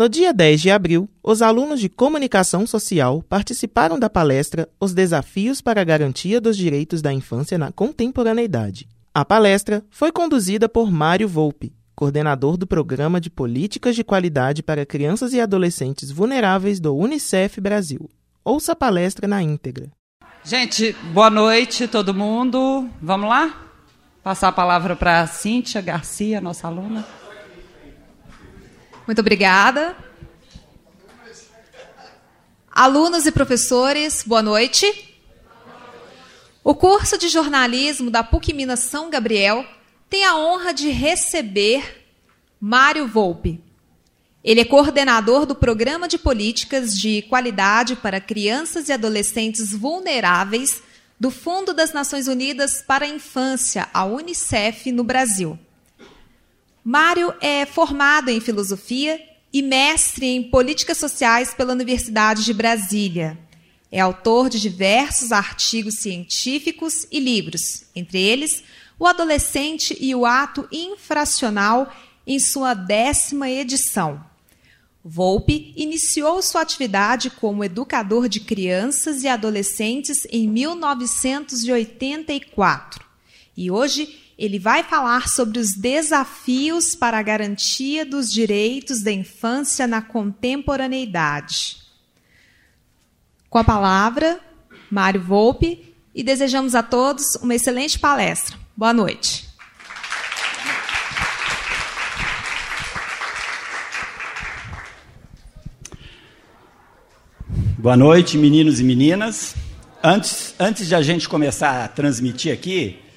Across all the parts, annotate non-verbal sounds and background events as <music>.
No dia 10 de abril, os alunos de Comunicação Social participaram da palestra Os Desafios para a Garantia dos Direitos da Infância na Contemporaneidade. A palestra foi conduzida por Mário Volpe, coordenador do Programa de Políticas de Qualidade para Crianças e Adolescentes Vulneráveis do Unicef Brasil. Ouça a palestra na íntegra. Gente, boa noite todo mundo. Vamos lá? Passar a palavra para a Cíntia Garcia, nossa aluna. Muito obrigada. Alunos e professores, boa noite. O curso de jornalismo da PUC Minas São Gabriel tem a honra de receber Mário Volpe. Ele é coordenador do Programa de Políticas de Qualidade para Crianças e Adolescentes Vulneráveis do Fundo das Nações Unidas para a Infância, a UNICEF, no Brasil. Mário é formado em filosofia e mestre em políticas sociais pela Universidade de Brasília. É autor de diversos artigos científicos e livros, entre eles O Adolescente e o Ato Infracional, em sua décima edição. Volpe iniciou sua atividade como educador de crianças e adolescentes em 1984 e hoje ele vai falar sobre os desafios para a garantia dos direitos da infância na contemporaneidade. Com a palavra, Mário Volpe, e desejamos a todos uma excelente palestra. Boa noite. Boa noite, meninos e meninas. Antes, antes de a gente começar a transmitir aqui,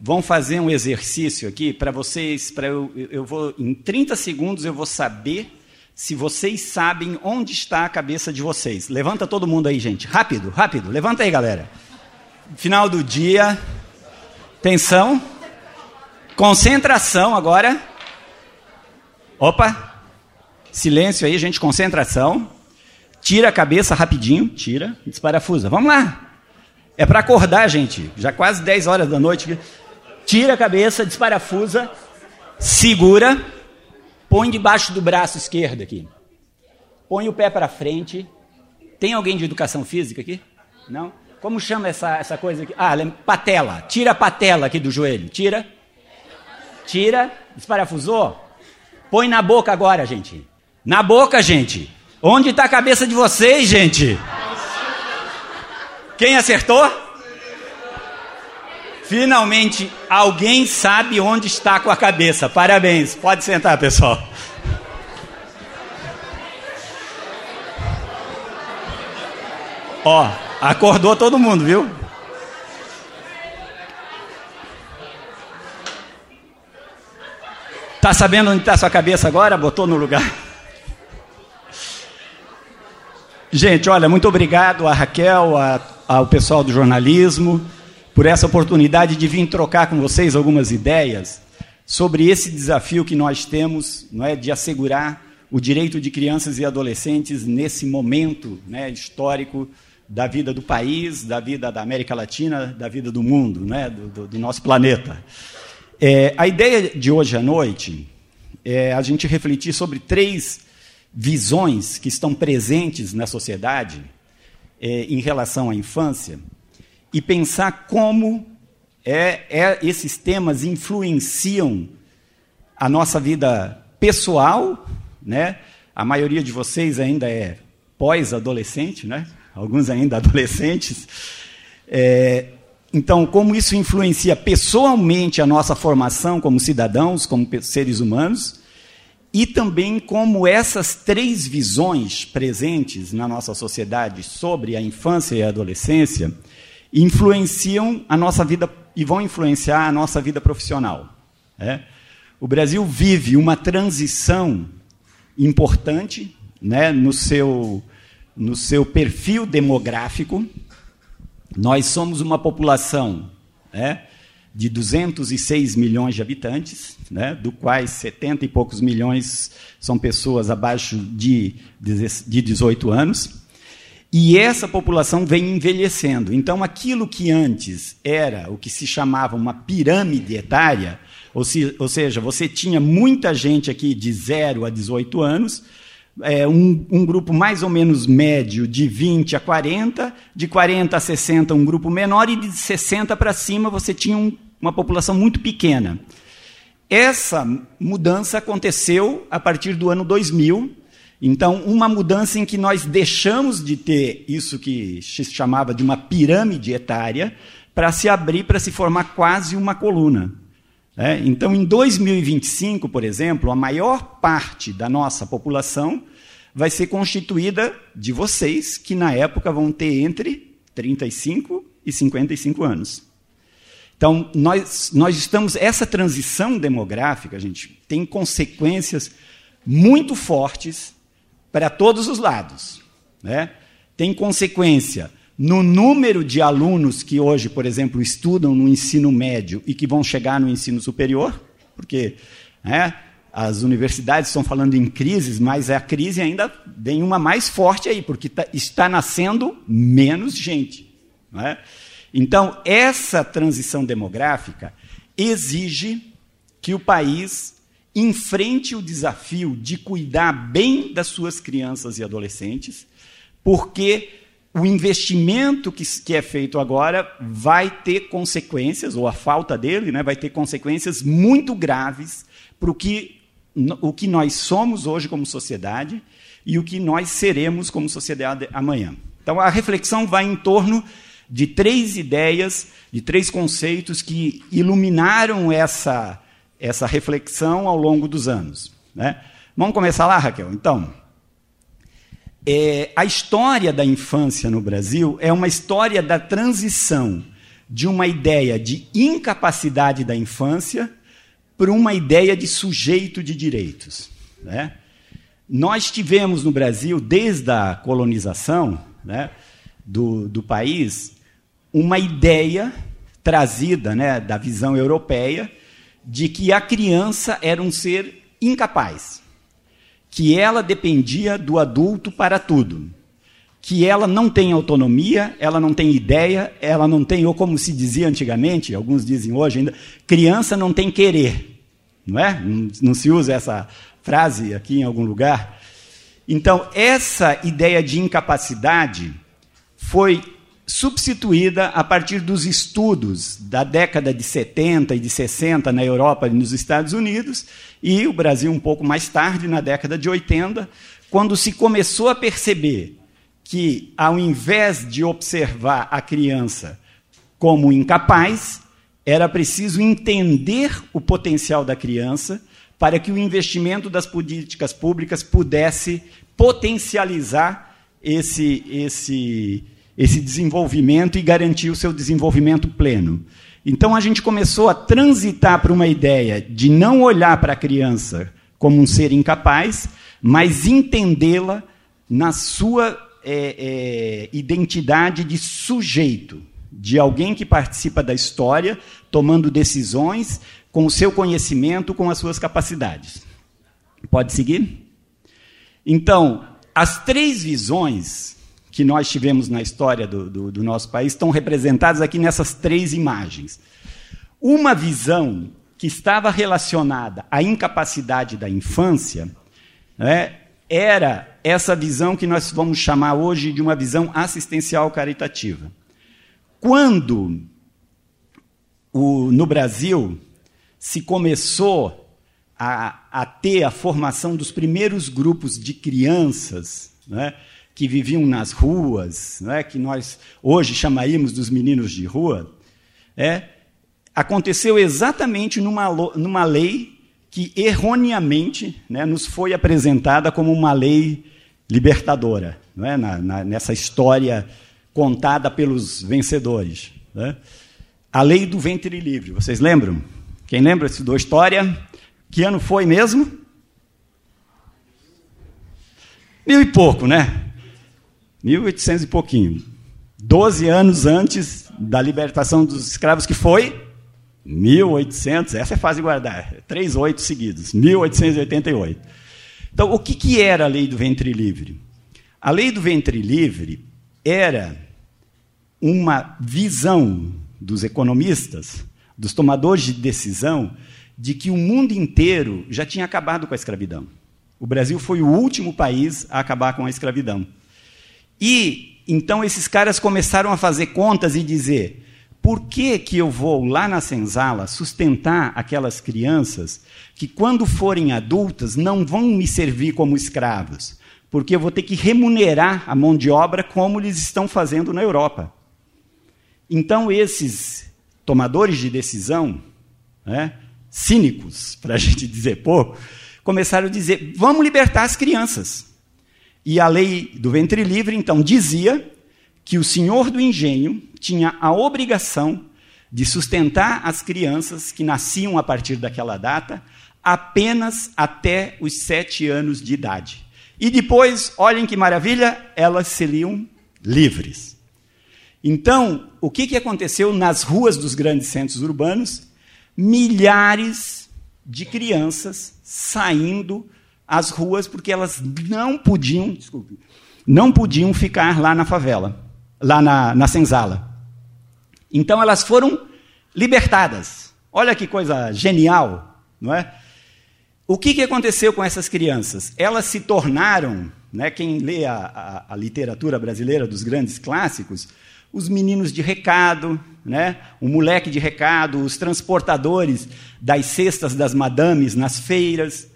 vão fazer um exercício aqui para vocês, para eu, eu vou em 30 segundos eu vou saber se vocês sabem onde está a cabeça de vocês. Levanta todo mundo aí, gente. Rápido, rápido. Levanta aí, galera. Final do dia. Atenção. Concentração agora. Opa. Silêncio aí, gente. Concentração. Tira a cabeça rapidinho. Tira. Desparafusa. Vamos lá. É para acordar, gente. Já quase 10 horas da noite tira a cabeça, desparafusa, segura, põe debaixo do braço esquerdo aqui. Põe o pé para frente. Tem alguém de educação física aqui? Não? Como chama essa, essa coisa aqui? Ah, patela. Tira a patela aqui do joelho. Tira. Tira. Desparafusou? Põe na boca agora, gente. Na boca, gente. Onde está a cabeça de vocês, gente? Quem acertou? Finalmente, alguém sabe onde está com a cabeça. Parabéns. Pode sentar, pessoal. Ó, acordou todo mundo, viu? Tá sabendo onde está sua cabeça agora? Botou no lugar. Gente, olha, muito obrigado a Raquel, a, ao pessoal do jornalismo por essa oportunidade de vir trocar com vocês algumas ideias sobre esse desafio que nós temos, não é, de assegurar o direito de crianças e adolescentes nesse momento né, histórico da vida do país, da vida da América Latina, da vida do mundo, né, do, do, do nosso planeta. É, a ideia de hoje à noite é a gente refletir sobre três visões que estão presentes na sociedade é, em relação à infância e pensar como é, é, esses temas influenciam a nossa vida pessoal, né? A maioria de vocês ainda é pós-adolescente, né? Alguns ainda <laughs> adolescentes. É, então, como isso influencia pessoalmente a nossa formação como cidadãos, como seres humanos, e também como essas três visões presentes na nossa sociedade sobre a infância e a adolescência influenciam a nossa vida e vão influenciar a nossa vida profissional. É? O Brasil vive uma transição importante né, no, seu, no seu perfil demográfico. Nós somos uma população né, de 206 milhões de habitantes, né, do quais 70 e poucos milhões são pessoas abaixo de, de 18 anos. E essa população vem envelhecendo. Então, aquilo que antes era o que se chamava uma pirâmide etária, ou, se, ou seja, você tinha muita gente aqui de 0 a 18 anos, é, um, um, grupo mais ou menos médio de 20 a 40, de 40 a 60 um grupo menor, e de 60 para cima você tinha um, uma população muito pequena. Essa mudança aconteceu a partir do ano 2000. Então, uma mudança em que nós deixamos de ter isso que se chamava de uma pirâmide etária para se abrir, para se formar quase uma coluna. É, então, em 2025, por exemplo, a maior parte da nossa população vai ser constituída de vocês, que na época vão ter entre 35 e 55 anos. Então, nós, nós estamos. Essa transição demográfica, gente, tem consequências muito fortes para todos os lados. Né? Tem consequência no número de alunos que hoje, por exemplo, estudam no ensino médio e que vão chegar no ensino superior, porque né, as universidades estão falando em crises, mas a crise ainda vem uma mais forte aí, porque tá, está nascendo menos gente. Né? Então, essa transição demográfica exige que o país enfrente o desafio de cuidar bem das suas crianças e adolescentes, porque o investimento que, que é feito agora vai ter consequências, ou a falta dele, né, vai ter consequências muito graves para o que, o que nós somos hoje como sociedade e o que nós seremos como sociedade amanhã. Então, a reflexão vai em torno de três ideias, de três conceitos que iluminaram essa, essa reflexão ao longo dos anos. Né? Vamos começar lá, Raquel? Então, é, a história da infância no Brasil é uma história da transição de uma ideia de incapacidade da infância para uma ideia de sujeito de direitos. Né? Nós tivemos no Brasil, desde a colonização né, do, do país, uma ideia trazida né, da visão europeia de que a criança era um ser incapaz, que ela dependia do adulto para tudo, que ela não tem autonomia, ela não tem ideia, ela não tem, ou como se dizia antigamente, alguns dizem hoje ainda, criança não tem querer, não é? Não, se usa essa frase aqui em algum lugar. Então, essa ideia de incapacidade foi substituída a partir dos estudos da década de 70 e de 60 na Europa e nos Estados Unidos, e o Brasil um pouco mais tarde, na década de 80, quando se começou a perceber que, ao invés de observar a criança como incapaz, era preciso entender o potencial da criança para que o investimento das políticas públicas pudesse potencializar esse, esse esse desenvolvimento e garantir o seu desenvolvimento pleno. Então a gente começou a transitar para uma ideia de não olhar para a criança como um ser incapaz, mas entendê-la na sua é, é, identidade de sujeito, de alguém que participa da história, tomando decisões com o seu conhecimento, com as suas capacidades. Pode seguir? Então, as três visões que nós tivemos na história do, do, do nosso país estão representados aqui nessas três imagens. Uma visão que estava relacionada à incapacidade da infância né, era essa visão que nós vamos chamar hoje de uma visão assistencial caritativa. Quando o, no Brasil se começou a, a, ter a formação dos primeiros grupos de crianças, né, que viviam nas ruas, não é? que nós hoje chamaríamos dos meninos de rua, é, aconteceu exatamente numa, numa lei que erroneamente né, nos foi apresentada como uma lei libertadora, não é? Na, na, nessa história contada pelos vencedores. Né? A lei do ventre livre, vocês lembram? Quem lembra da história? Que ano foi mesmo? Mil e pouco, né? 1800 e pouquinho. Doze anos antes da libertação dos escravos, que foi 1800, essa é fácil de guardar, três oito seguidos, 1888. Então, o que, que era a lei do ventre livre? A lei do ventre livre era uma visão dos economistas, dos tomadores de decisão, de que o mundo inteiro já tinha acabado com a escravidão. O Brasil foi o último país a acabar com a escravidão. E então esses caras começaram a fazer contas e dizer: por que, que eu vou lá na senzala sustentar aquelas crianças que, quando forem adultas, não vão me servir como escravos? Porque eu vou ter que remunerar a mão de obra como eles estão fazendo na Europa. Então, esses tomadores de decisão, né, cínicos, para a <laughs> gente dizer pouco, começaram a dizer: vamos libertar as crianças. E a lei do ventre livre, então, dizia que o senhor do engenho tinha a obrigação de sustentar as crianças que nasciam a partir daquela data apenas até os sete anos de idade. E depois, olhem que maravilha, elas seriam livres. Então, o que, que aconteceu nas ruas dos grandes centros urbanos? Milhares de crianças saindo às ruas porque elas não podiam, desculpe, não podiam ficar lá na favela, lá na, na senzala. Então elas foram libertadas. Olha que coisa genial, não é? O que, que aconteceu com essas crianças? Elas se tornaram, né, quem lê a, a, a literatura brasileira dos grandes clássicos, os meninos de recado, né? o moleque de recado, os transportadores das cestas das madames nas feiras.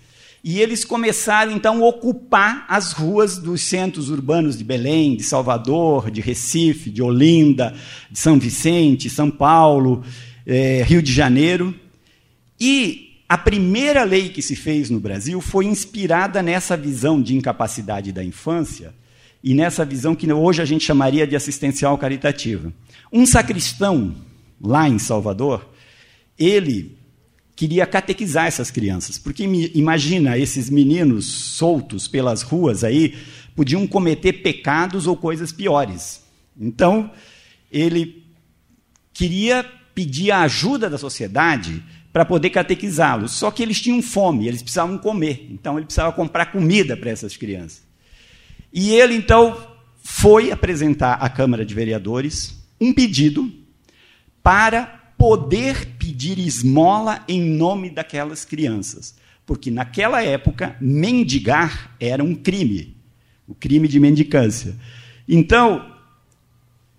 E eles começaram então a ocupar as ruas dos centros urbanos de Belém, de Salvador, de Recife, de Olinda, de São Vicente, São Paulo, eh, Rio de Janeiro. E a primeira lei que se fez no Brasil foi inspirada nessa visão de incapacidade da infância e nessa visão que hoje a gente chamaria de assistencial caritativa. Um sacristão, lá em Salvador, ele queria catequizar essas crianças, porque imagina esses meninos soltos pelas ruas aí podiam cometer pecados ou coisas piores. Então, ele queria pedir a ajuda da sociedade para poder catequizá-los. Só que eles tinham fome, eles precisavam comer. Então ele precisava comprar comida para essas crianças. E ele então foi apresentar à Câmara de Vereadores um pedido para poder pedir esmola em nome daquelas crianças. Porque naquela época, mendigar era um crime, o crime de mendicância. Então,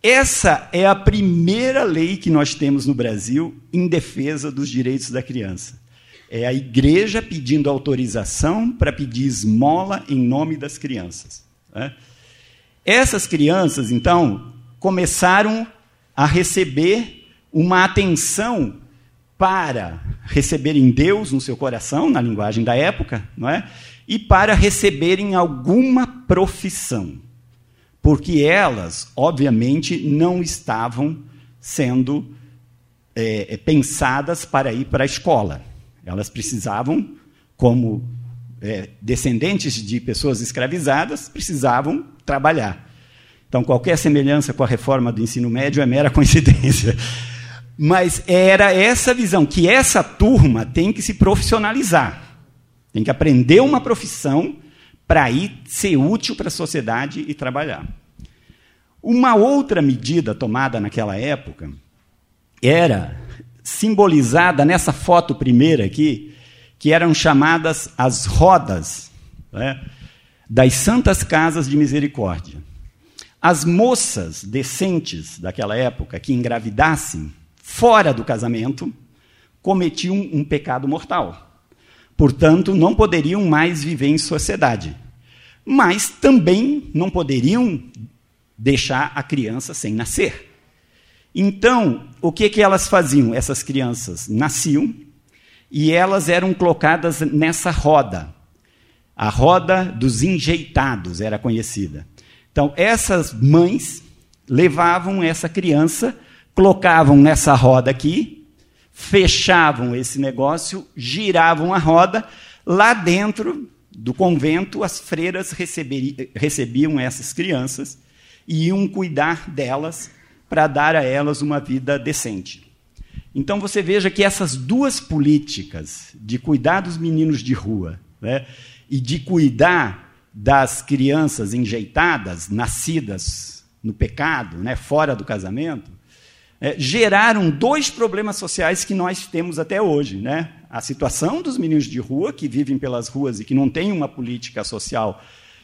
essa é a primeira lei que nós temos no Brasil em defesa dos direitos da criança. É a igreja pedindo autorização para pedir esmola em nome das crianças. Né? Essas crianças, então, começaram a receber uma atenção para receberem Deus no seu coração, na linguagem da época, não é? e para receberem alguma profissão porque elas, obviamente, não estavam sendo é, é, pensadas para ir para a escola. Elas precisavam, como é, descendentes de pessoas escravizadas, precisavam trabalhar. Então, qualquer semelhança com a reforma do ensino médio é mera <laughs> coincidência. Mas era essa visão, que essa turma tem que se profissionalizar, tem que aprender uma profissão para ir ser útil para a sociedade e trabalhar. Uma outra medida tomada naquela época era simbolizada nessa foto primeira aqui, que eram chamadas as rodas né, das Santas Casas de Misericórdia. As moças decentes daquela época que engravidassem fora do casamento cometiam um pecado mortal. Portanto, não poderiam mais viver em sociedade mas também não poderiam deixar a criança sem nascer. Então, o que, que elas faziam? Essas crianças nasciam e elas eram colocadas nessa roda. A roda dos enjeitados era conhecida. Então, essas mães levavam essa criança, colocavam nessa roda aqui, fechavam esse negócio, giravam a roda, lá dentro do convento, as freiras recebiam essas crianças e iam cuidar delas para dar a elas uma vida decente. Então você veja que essas duas políticas de cuidar dos meninos de rua né, e de cuidar das crianças enjeitadas, nascidas no pecado, né, fora do casamento, é, geraram dois problemas sociais que nós temos até hoje. Né? a situação dos meninos de rua que vivem pelas ruas e que não têm uma política social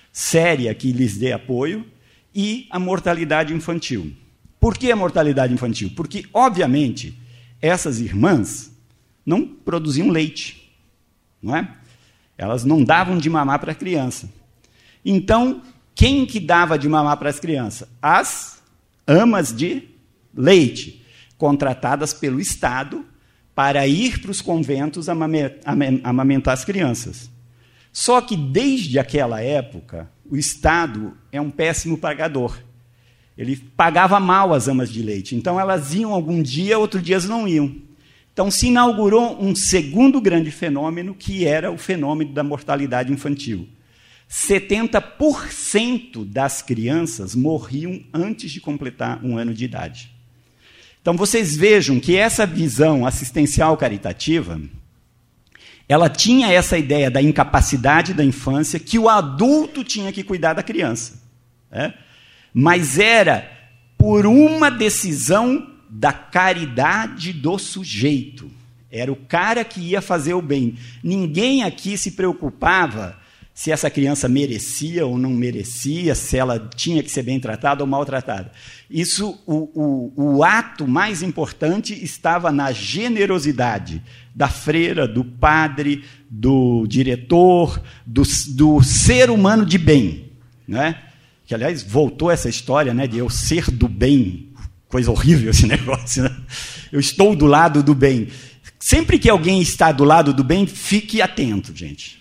séria que lhes dê apoio, e a mortalidade infantil. Por que a mortalidade infantil? Porque, obviamente, essas irmãs não produziam leite, não é? Elas não davam de mamar para a criança. Então, quem que dava de mamar para as crianças? As amas de leite, contratadas pelo Estado para ir para os conventos amamentar as crianças. Só que desde aquela época, o Estado é um péssimo pagador. Ele pagava mal as amas de leite. Então elas iam algum dia, outro dia não iam. Então se inaugurou um segundo grande fenômeno, que era o fenômeno da mortalidade infantil. 70% das crianças morriam antes de completar um ano de idade. Então vocês vejam que essa visão assistencial caritativa, ela tinha essa ideia da incapacidade da infância, que o adulto tinha que cuidar da criança. Né? Mas era por uma decisão da caridade do sujeito. Era o cara que ia fazer o bem. Ninguém aqui se preocupava se essa criança merecia ou não merecia, se ela tinha que ser bem tratada ou maltratada. Isso, o, o, o ato mais importante estava na generosidade da freira, do padre, do diretor, do, do ser humano de bem. Né? Que, aliás, voltou essa história né, de eu ser do bem. Coisa horrível esse <laughs> negócio. Né? Eu estou do lado do bem. Sempre que alguém está do lado do bem, fique atento, gente.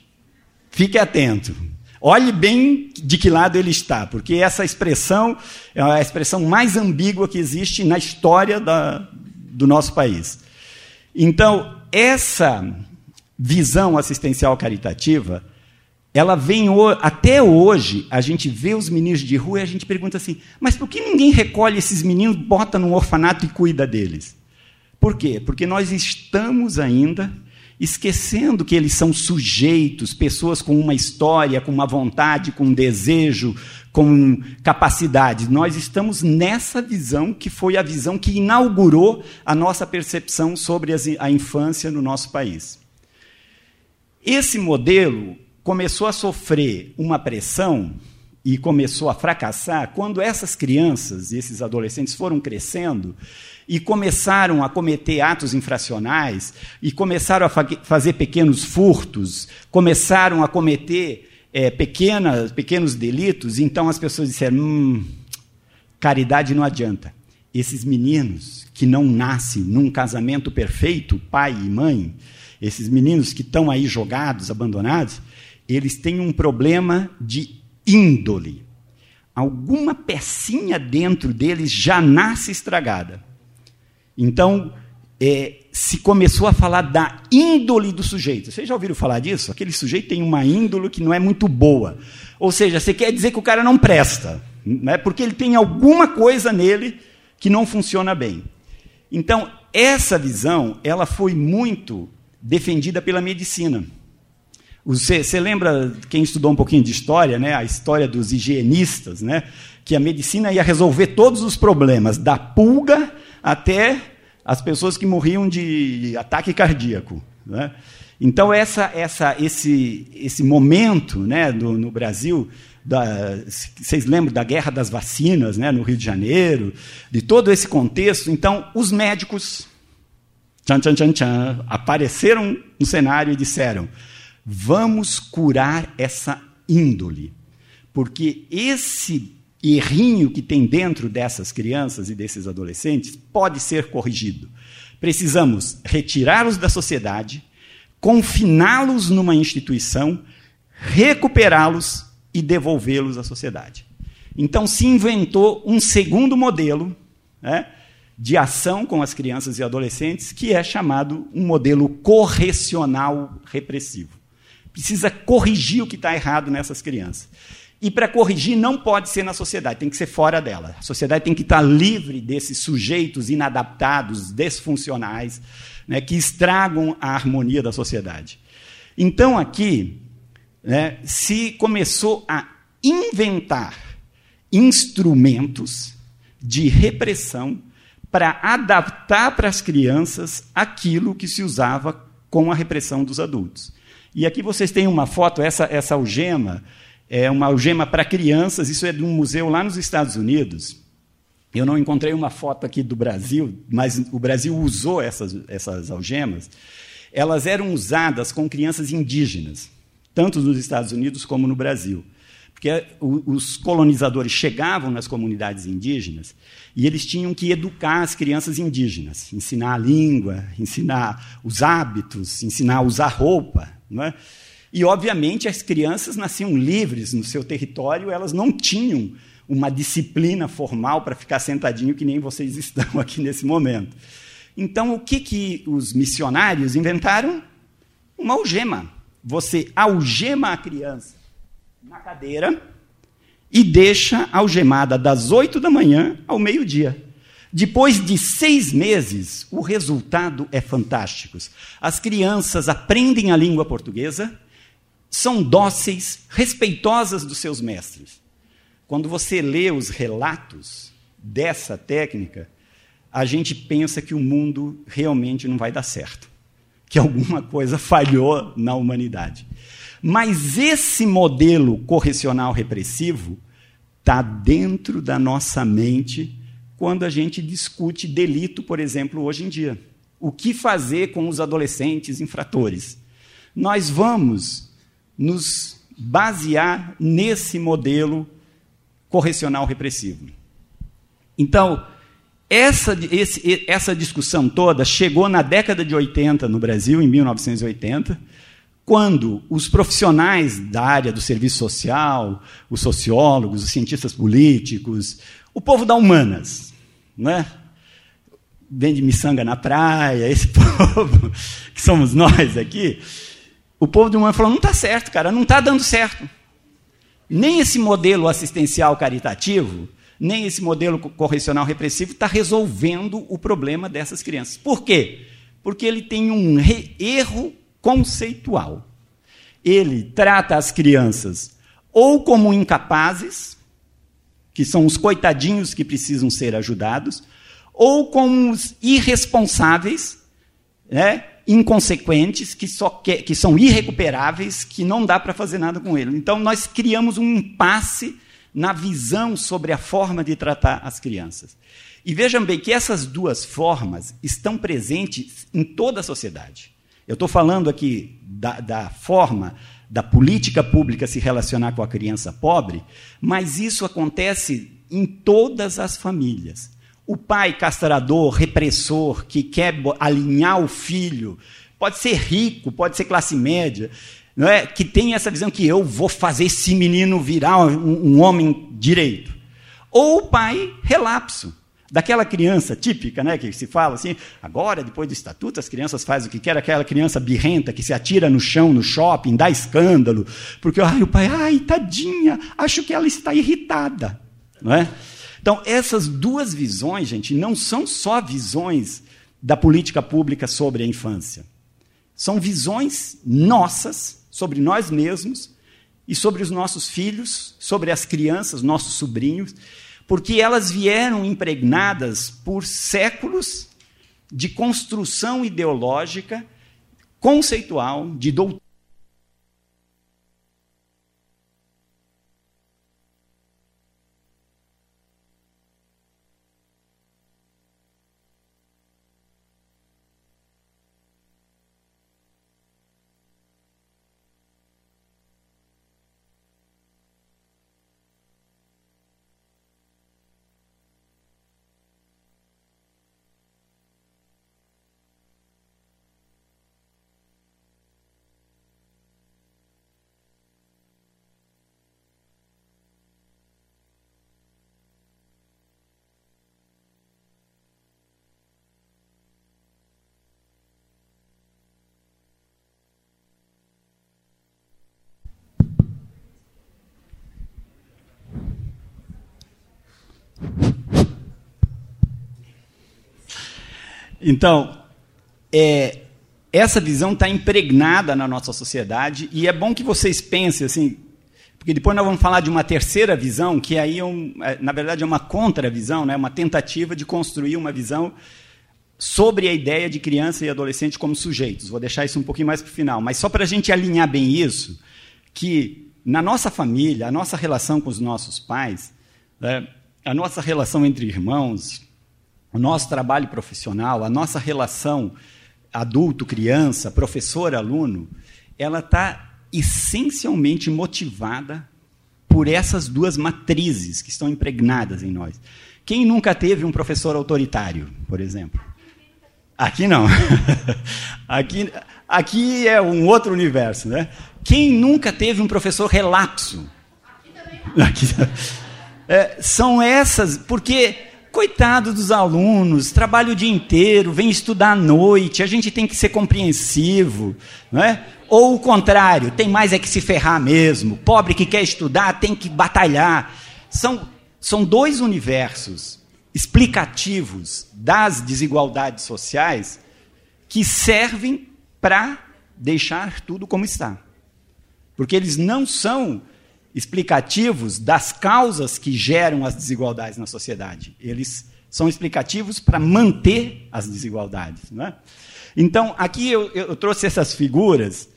Fique atento. Olhe bem de que lado ele está, porque essa expressão é a expressão mais ambígua que existe na história da, do nosso país. Então, essa visão assistencial caritativa, ela vem até hoje, a gente vê os meninos de rua e a gente pergunta assim: mas por que ninguém recolhe esses meninos, bota num orfanato e cuida deles? Por quê? Porque nós estamos ainda esquecendo que eles são sujeitos, pessoas com uma história, com uma vontade, com um desejo, com capacidade. Nós estamos nessa visão que foi a visão que inaugurou a nossa percepção sobre a infância no nosso país. Esse modelo começou a sofrer uma pressão e começou a fracassar quando essas crianças e esses adolescentes foram crescendo e começaram a cometer atos infracionais, e começaram a fa fazer pequenos furtos, começaram a cometer é, pequenas, pequenos delitos, então as pessoas disseram: hum, caridade não adianta. Esses meninos que não nascem num casamento perfeito, pai e mãe, esses meninos que estão aí jogados, abandonados, eles têm um problema de índole. Alguma pecinha dentro deles já nasce estragada. Então, é, se começou a falar da índole do sujeito. Vocês já ouviram falar disso? Aquele sujeito tem uma índole que não é muito boa. Ou seja, você quer dizer que o cara não presta, né? porque ele tem alguma coisa nele que não funciona bem. Então, essa visão ela foi muito defendida pela medicina. Você, você, lembra, quem estudou um pouquinho de história, né, a história dos higienistas, né, que a medicina ia resolver todos os problemas, da pulga até as pessoas que morriam de ataque cardíaco. Né? Então, essa, essa, esse, esse momento né, do, no Brasil, da, vocês lembram da guerra das vacinas né, no Rio de Janeiro, de todo esse contexto. Então, os médicos tchan, tchan, tchan, tchan, apareceram no cenário e disseram: vamos curar essa índole, porque esse errinho que tem dentro dessas crianças e desses adolescentes pode ser corrigido. Precisamos retirá-los da sociedade, confiná-los numa instituição, recuperá-los e devolvê-los à sociedade. Então se inventou um segundo modelo né, de ação com as crianças e adolescentes, que é chamado um modelo correcional repressivo. Precisa corrigir o que está errado nessas crianças. E para corrigir não pode ser na sociedade, tem que ser fora dela. A sociedade tem que estar livre desses sujeitos inadaptados, desfuncionais, né, que estragam a harmonia da sociedade. Então aqui né, se começou a inventar instrumentos de repressão para adaptar para as crianças aquilo que se usava com a repressão dos adultos. E aqui vocês têm uma foto, essa, essa algema é uma algema para crianças, isso é de um museu lá nos Estados Unidos. Eu não encontrei uma foto aqui do Brasil, mas o Brasil usou essas, essas algemas. Elas eram usadas com crianças indígenas, tanto nos Estados Unidos como no Brasil. Porque os colonizadores chegavam nas comunidades indígenas e eles tinham que educar as crianças indígenas, ensinar a língua, ensinar os hábitos, ensinar a usar roupa. Não é? E, obviamente, as crianças nasciam livres no seu território, elas não tinham uma disciplina formal para ficar sentadinho que nem vocês <laughs> estão aqui nesse momento. Então, o que, que os missionários inventaram? Uma algema. Você algema a criança na cadeira e deixa algemada das oito da manhã ao meio-dia. Depois de seis meses, o resultado é fantástico. As crianças aprendem a língua portuguesa, são dóceis, respeitosas dos seus mestres. Quando você lê os relatos dessa técnica, a gente pensa que o mundo realmente não vai dar certo, que alguma coisa falhou na humanidade. Mas esse modelo correcional repressivo está dentro da nossa mente quando a gente discute delito, por exemplo, hoje em dia. O que fazer com os adolescentes infratores? Nós vamos nos basear nesse modelo correcional repressivo. Então, essa, esse, essa discussão toda chegou na década de 80 no Brasil, em 1980, quando os profissionais da área do serviço social, os sociólogos, os cientistas políticos, o povo da humanas, né? vende miçanga na praia, esse <laughs> povo que somos nós aqui, o povo de humanas falou: não está certo, cara, não está dando certo. Nem esse modelo assistencial caritativo, nem esse modelo correcional repressivo está resolvendo o problema dessas crianças. Por quê? Porque ele tem um erro conceitual. Ele trata as crianças ou como incapazes, que são os coitadinhos que precisam ser ajudados, ou como os irresponsáveis, né, inconsequentes, que, só que, que são irrecuperáveis, que não dá para fazer nada com ele. Então, nós criamos um impasse na visão sobre a forma de tratar as crianças. E vejam bem que essas duas formas estão presentes em toda a sociedade. Eu estou falando aqui da, da, forma da política pública se relacionar com a criança pobre, mas isso acontece em todas as famílias. O pai castrador, repressor, que quer alinhar o filho, pode ser rico, pode ser classe média, não é? que tem essa visão que eu vou fazer esse menino virar um, um homem direito. Ou o pai relapso, daquela criança típica, né, que se fala assim, agora, depois do estatuto, as crianças fazem o que quer, aquela criança birrenta que se atira no chão, no shopping, dá escândalo, porque ai, o pai, ai, tadinha, acho que ela está irritada. Não é? Então, essas duas visões, gente, não são só visões da política pública sobre a infância. São visões nossas, sobre nós mesmos e sobre os nossos filhos, sobre as crianças, nossos sobrinhos, porque elas vieram impregnadas por séculos de construção ideológica, conceitual, de doutrina Então, é, essa visão está impregnada na nossa sociedade e é bom que vocês pensem assim, porque depois nós vamos falar de uma terceira visão, que aí, é um, é, na verdade, é uma contravisão, né, uma tentativa de construir uma visão sobre a ideia de criança e adolescente como sujeitos. Vou deixar isso um pouquinho mais para o final, mas só para a gente alinhar bem isso, que na nossa família, a nossa relação com os nossos pais, né, a nossa relação entre irmãos, o nosso trabalho profissional, a nossa relação adulto-criança, professor-aluno, ela está essencialmente motivada por essas duas matrizes que estão impregnadas em nós. Quem nunca teve um professor autoritário, por exemplo? Aqui não. <laughs> aqui, aqui é um outro universo, né? Quem nunca teve um professor relapso? Aqui também. <laughs> É, são essas, porque coitado dos alunos, trabalha o dia inteiro, vem estudar à noite, a gente tem que ser compreensivo, não é? Ou o contrário, tem mais é que se ferrar mesmo. Pobre que quer estudar tem que batalhar. São, são dois universos explicativos das desigualdades sociais que servem para deixar tudo como está. Porque eles não são explicativos das causas que geram as desigualdades na sociedade. Eles são explicativos para manter as desigualdades. É? Então, aqui eu, eu, trouxe essas figuras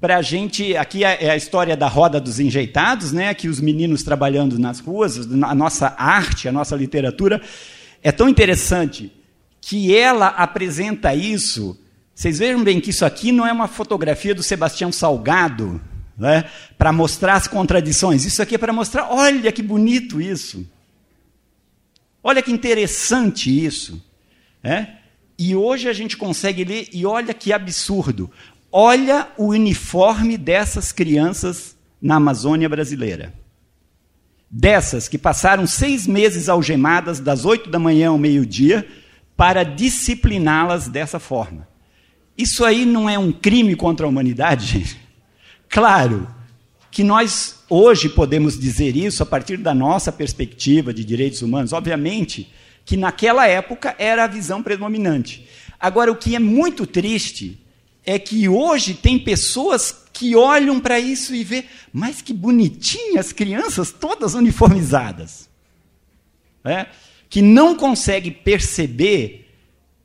para a gente. Aqui é, é a história da roda dos enjeitados, né? que os meninos trabalhando nas ruas, a nossa arte, a nossa literatura. É tão interessante que ela apresenta isso. Vocês vejam bem que isso aqui não é uma fotografia do Sebastião Salgado, né, para mostrar as contradições. Isso aqui é para mostrar, olha que bonito isso. Olha que interessante isso. É? E hoje a gente consegue ler, e olha que absurdo. Olha o uniforme dessas crianças na Amazônia brasileira. Dessas que passaram seis meses algemadas das oito da manhã ao meio-dia para discipliná-las dessa forma. Isso aí não é um crime contra a humanidade, <laughs> gente? Claro que nós hoje podemos dizer isso a partir da nossa perspectiva de direitos humanos, obviamente que naquela época era a visão predominante. Agora, o que é muito triste é que hoje tem pessoas que olham para isso e vê, mas que bonitinhas crianças todas uniformizadas. É? Que não consegue perceber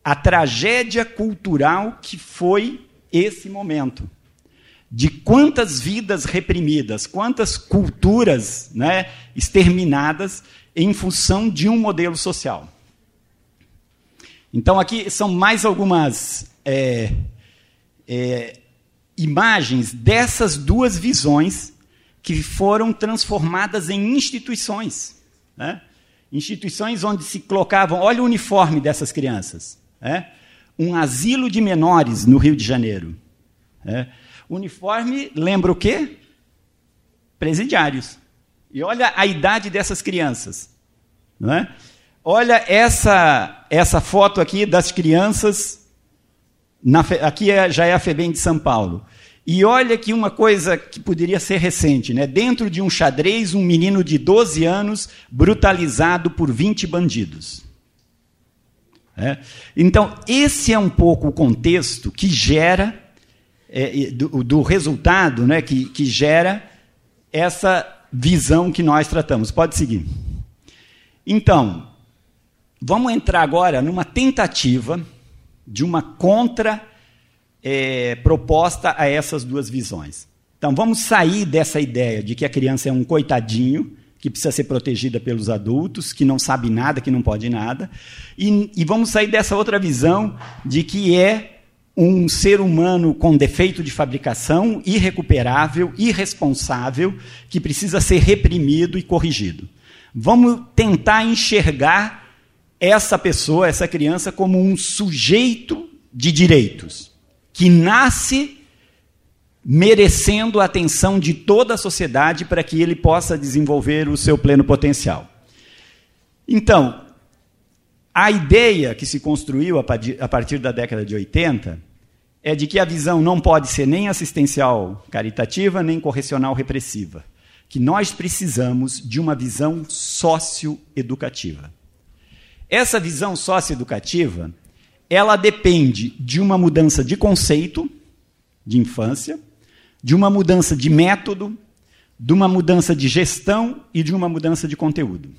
a tragédia cultural que foi esse momento de quantas vidas reprimidas, quantas culturas né, exterminadas em função de um modelo social. Então, aqui são mais algumas é, é, imagens dessas duas visões que foram transformadas em instituições. Né? Instituições onde se colocavam, olha o uniforme dessas crianças. Né? Um asilo de menores no Rio de Janeiro. Né? Uniforme lembra o quê? Presidiários. E olha a idade dessas crianças. Não é? Olha essa, essa foto aqui das crianças. Na, aqui é, já é a FEBEM de São Paulo. E olha que uma coisa que poderia ser recente, né? Dentro de um xadrez, um menino de 12 anos brutalizado por 20 bandidos. É? Então, esse é um pouco o contexto que gera é, do, do, resultado né, que, que gera essa visão que nós tratamos. Pode seguir. Então, vamos entrar agora numa tentativa de uma contra é, proposta a essas duas visões. Então, vamos sair dessa ideia de que a criança é um coitadinho que precisa ser protegida pelos adultos, que não sabe nada, que não pode nada, e, e vamos sair dessa outra visão de que é um ser humano com defeito de fabricação, irrecuperável, irresponsável, que precisa ser reprimido e corrigido. Vamos tentar enxergar essa pessoa, essa criança, como um sujeito de direitos, que nasce merecendo a atenção de toda a sociedade para que ele possa desenvolver o seu pleno potencial. Então, a ideia que se construiu a partir da década de 80 é de que a visão não pode ser nem assistencial caritativa, nem correcional repressiva. Que nós precisamos de uma visão socioeducativa. Essa visão socioeducativa, ela depende de uma mudança de conceito de infância, de uma mudança de método, de uma mudança de gestão e de uma mudança de conteúdo.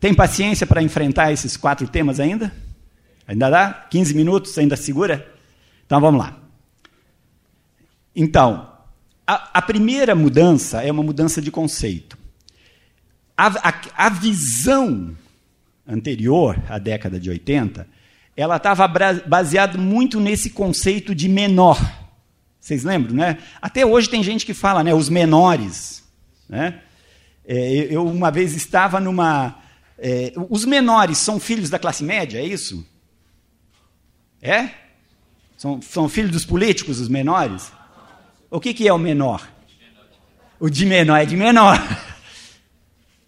Tem paciência para enfrentar esses quatro temas ainda? Ainda dá? 15 minutos? Ainda segura? Então vamos lá. Então, a, a primeira mudança é uma mudança de conceito. A, a, a visão anterior, à década de 80, ela estava baseada muito nesse conceito de menor. Vocês lembram, né? Até hoje tem gente que fala, né, os menores. Né? É, eu uma vez estava numa. É, os menores são filhos da classe média, é isso? É? São, são filhos dos políticos, os menores? O que, que é o menor? O de menor é de menor. <laughs>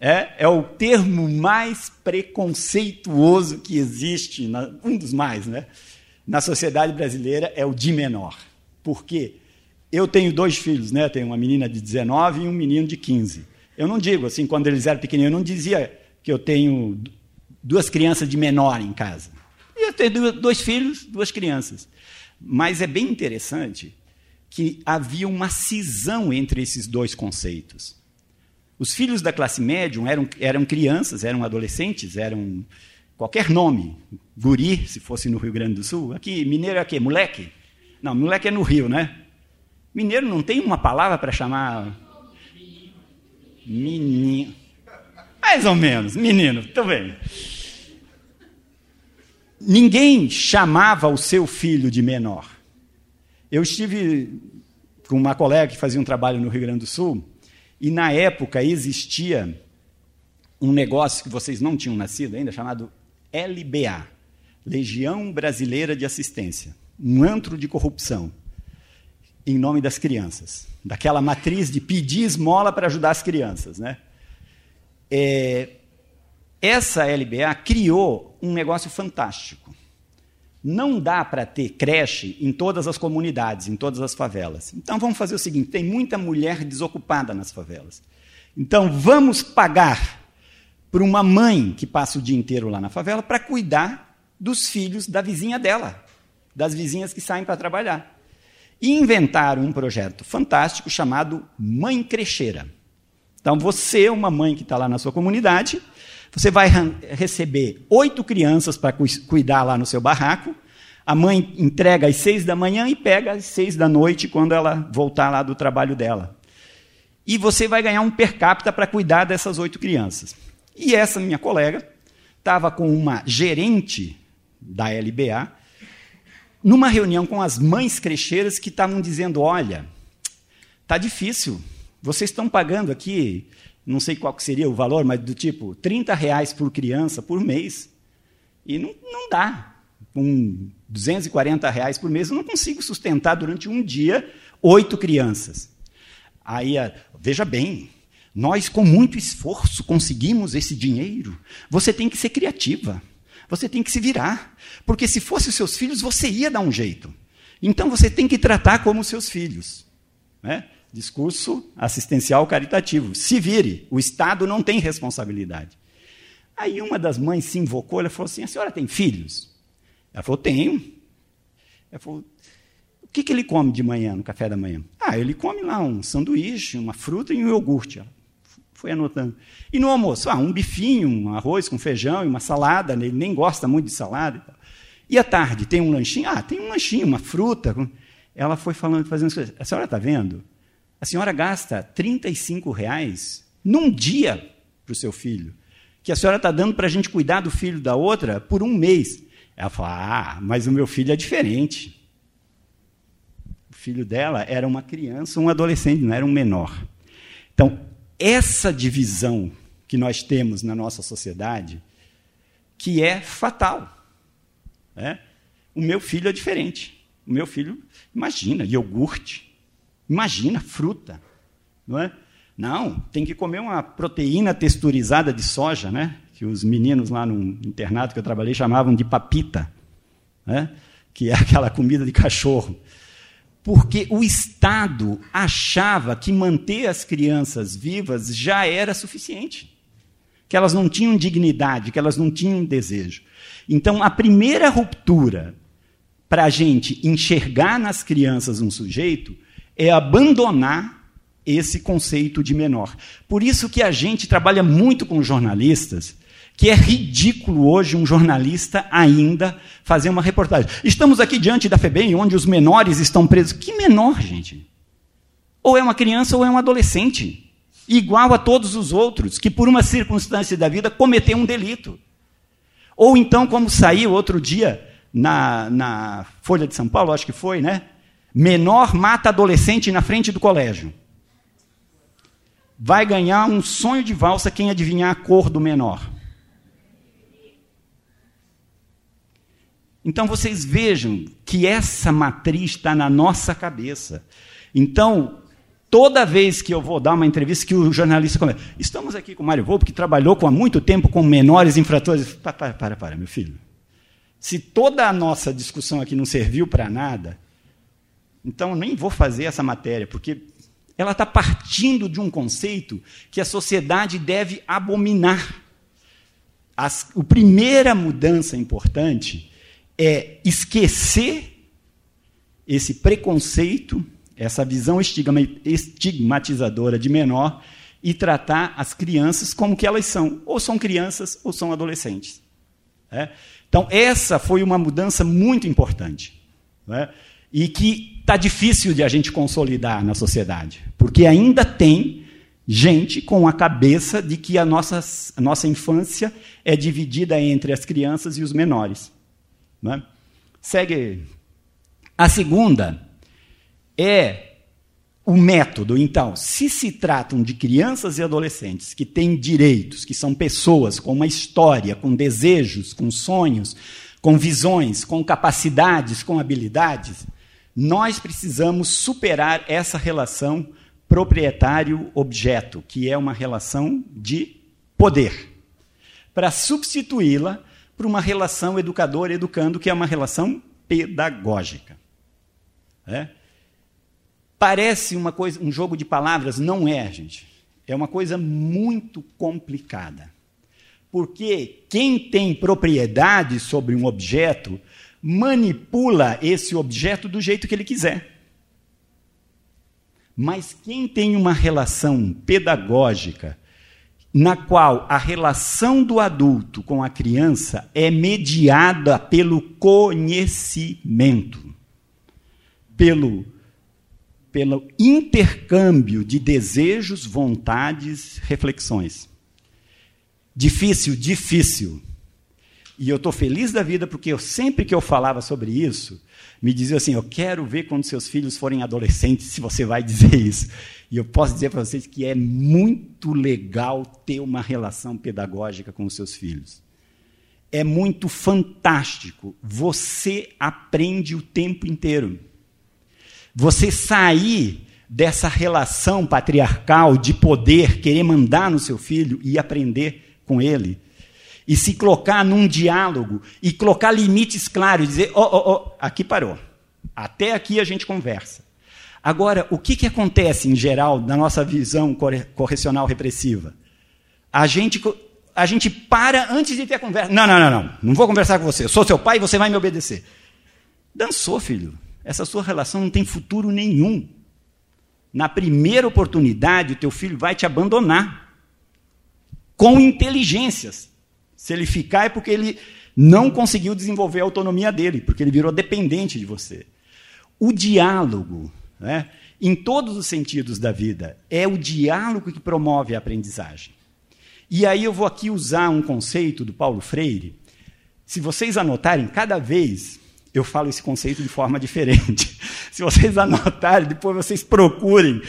É, é o termo mais preconceituoso que existe, na, um dos mais, né? Na sociedade brasileira é o de menor. Por quê? Eu tenho dois filhos, né? Tenho uma menina de 19 e um menino de 15. Eu não digo assim, quando eles eram pequeninos, eu não dizia que eu tenho duas crianças de menor em casa. Eu tenho dois filhos, duas crianças. Mas é bem interessante que havia uma cisão entre esses dois conceitos. Os filhos da classe média eram, eram crianças, eram adolescentes, eram qualquer nome, guri, se fosse no Rio Grande do Sul. Aqui, mineiro é o quê? Moleque? Não, moleque é no Rio, né? Mineiro não tem uma palavra para chamar. Menino. Mais ou menos, menino, bem. Ninguém chamava o seu filho de menor. Eu estive com uma colega que fazia um trabalho no Rio Grande do Sul, e na época existia um negócio que vocês não tinham nascido ainda, chamado LBA Legião Brasileira de Assistência um antro de corrupção em nome das crianças, daquela matriz de pedir esmola para ajudar as crianças. Né? É, essa LBA criou um negócio fantástico. Não dá para ter creche em todas as comunidades, em todas as favelas. Então vamos fazer o seguinte: tem muita mulher desocupada nas favelas. Então vamos pagar para uma mãe que passa o dia inteiro lá na favela para cuidar dos filhos da vizinha dela, das vizinhas que saem para trabalhar. E inventaram um projeto fantástico chamado Mãe Crecheira. Então você, uma mãe que está lá na sua comunidade, você vai receber oito crianças para cu cuidar lá no seu barraco. A mãe entrega às seis da manhã e pega às seis da noite quando ela voltar lá do trabalho dela. E você vai ganhar um per capita para cuidar dessas oito crianças. E essa minha colega estava com uma gerente da LBA numa reunião com as mães crecheiras que estavam dizendo: olha, tá difícil. Vocês estão pagando aqui não sei qual seria o valor, mas do tipo 30 reais por criança por mês. E não, não dá. Com 240 reais por mês, eu não consigo sustentar durante um dia oito crianças. Aí, veja bem, nós com muito esforço conseguimos esse dinheiro. Você tem que ser criativa. Você tem que se virar. Porque se fosse os seus filhos, você ia dar um jeito. Então você tem que tratar como seus filhos. Né? Discurso assistencial caritativo. Se vire, o Estado não tem responsabilidade. Aí uma das mães se invocou, ela falou assim: a senhora tem filhos? Ela falou: tenho. Ela falou: o que, que ele come de manhã, no café da manhã? Ah, ele come lá um sanduíche, uma fruta e um iogurte. Ela foi anotando. E no almoço? Ah, um bifinho, um arroz com feijão e uma salada. Ele nem gosta muito de salada. E, e à tarde, tem um lanchinho? Ah, tem um lanchinho, uma fruta. Ela foi falando, fazendo as coisas. A senhora está vendo? A senhora gasta 35 reais num dia para o seu filho, que a senhora está dando para a gente cuidar do filho da outra por um mês. Ela fala: Ah, mas o meu filho é diferente. O filho dela era uma criança, um adolescente, não era um menor. Então, essa divisão que nós temos na nossa sociedade, que é fatal. Né? O meu filho é diferente. O meu filho, imagina, iogurte. Imagina, fruta. Não é? Não, tem que comer uma proteína texturizada de soja, né? que os meninos lá no internato que eu trabalhei chamavam de papita, né? que é <laughs> aquela comida de cachorro. Porque o Estado achava que manter as crianças vivas já era suficiente. Que elas não tinham dignidade, que elas não tinham desejo. Então, a primeira ruptura para a gente enxergar nas crianças um sujeito é abandonar esse conceito de menor. Por isso que a gente trabalha muito com jornalistas que é ridículo hoje um jornalista ainda fazer uma reportagem. Estamos aqui diante da FEBEM, onde os menores estão presos. Que menor, gente? Ou é uma criança ou é um adolescente, igual a todos os outros, que por uma circunstância da vida cometeu um delito. Ou então, como saiu outro dia na, na Folha de São Paulo, acho que foi, né? Menor mata adolescente na frente do colégio. Vai ganhar um sonho de valsa quem adivinhar a cor do menor. Então vocês vejam que essa matriz está na nossa cabeça. Então, toda vez que eu vou dar uma entrevista, que o jornalista começa, estamos aqui com o Mário Volpe, que trabalhou há muito tempo com menores infratores. Para, para, para, para, meu filho. Se toda a nossa discussão aqui não serviu para nada, então nem vou fazer essa matéria, porque ela está partindo de um conceito que a sociedade deve abominar. As, a primeira mudança importante é esquecer esse preconceito, essa visão estigmatizadora de menor e tratar as crianças como que elas são, ou são crianças ou são adolescentes. É? Então, essa foi uma mudança muito importante. É? E que está difícil de a gente consolidar na sociedade, porque ainda tem gente com a cabeça de que a nossa, a nossa infância é dividida entre as crianças e os menores. Né? Segue. A segunda é o método. Então, se se tratam de crianças e adolescentes que têm direitos, que são pessoas com uma história, com desejos, com sonhos, com visões, com capacidades, com habilidades, nós precisamos superar essa relação proprietário-objeto, que é uma relação de poder, para substituí-la para uma relação educador-educando, que é uma relação pedagógica. É? Parece uma coisa, um jogo de palavras, não é, gente. É uma coisa muito complicada. Porque quem tem propriedade sobre um objeto manipula esse objeto do jeito que ele quiser. Mas quem tem uma relação pedagógica na qual a relação do adulto com a criança é mediada pelo conhecimento, pelo, pelo intercâmbio de desejos, vontades, reflexões. Difícil, difícil. E eu estou feliz da vida porque eu, sempre que eu falava sobre isso, me dizia assim: Eu quero ver quando seus filhos forem adolescentes se você vai dizer isso. E eu posso dizer para vocês que é muito legal ter uma relação pedagógica com os seus filhos. É muito fantástico. Você aprende o tempo inteiro. Você sair dessa relação patriarcal de poder, querer mandar no seu filho e aprender com ele. E se colocar num diálogo e colocar limites claros, dizer: ó, ó, ó, aqui parou. Até aqui a gente conversa. Agora, o que, que acontece, em geral, na nossa visão correcional repressiva? A gente, a gente para antes de ter a conversa. Não, não, não, não. Não vou conversar com você. Eu sou seu pai e você vai me obedecer. Dançou, filho. Essa sua relação não tem futuro nenhum. Na primeira oportunidade, o teu filho vai te abandonar. Com inteligências. Se ele ficar é porque ele não conseguiu desenvolver a autonomia dele, porque ele virou dependente de você. O diálogo né? em todos os sentidos da vida. É o diálogo que promove a aprendizagem. E aí eu vou aqui usar um conceito do Paulo Freire. Se vocês anotarem, cada vez eu falo esse conceito de forma <laughs> diferente. Se vocês anotarem, depois vocês procurem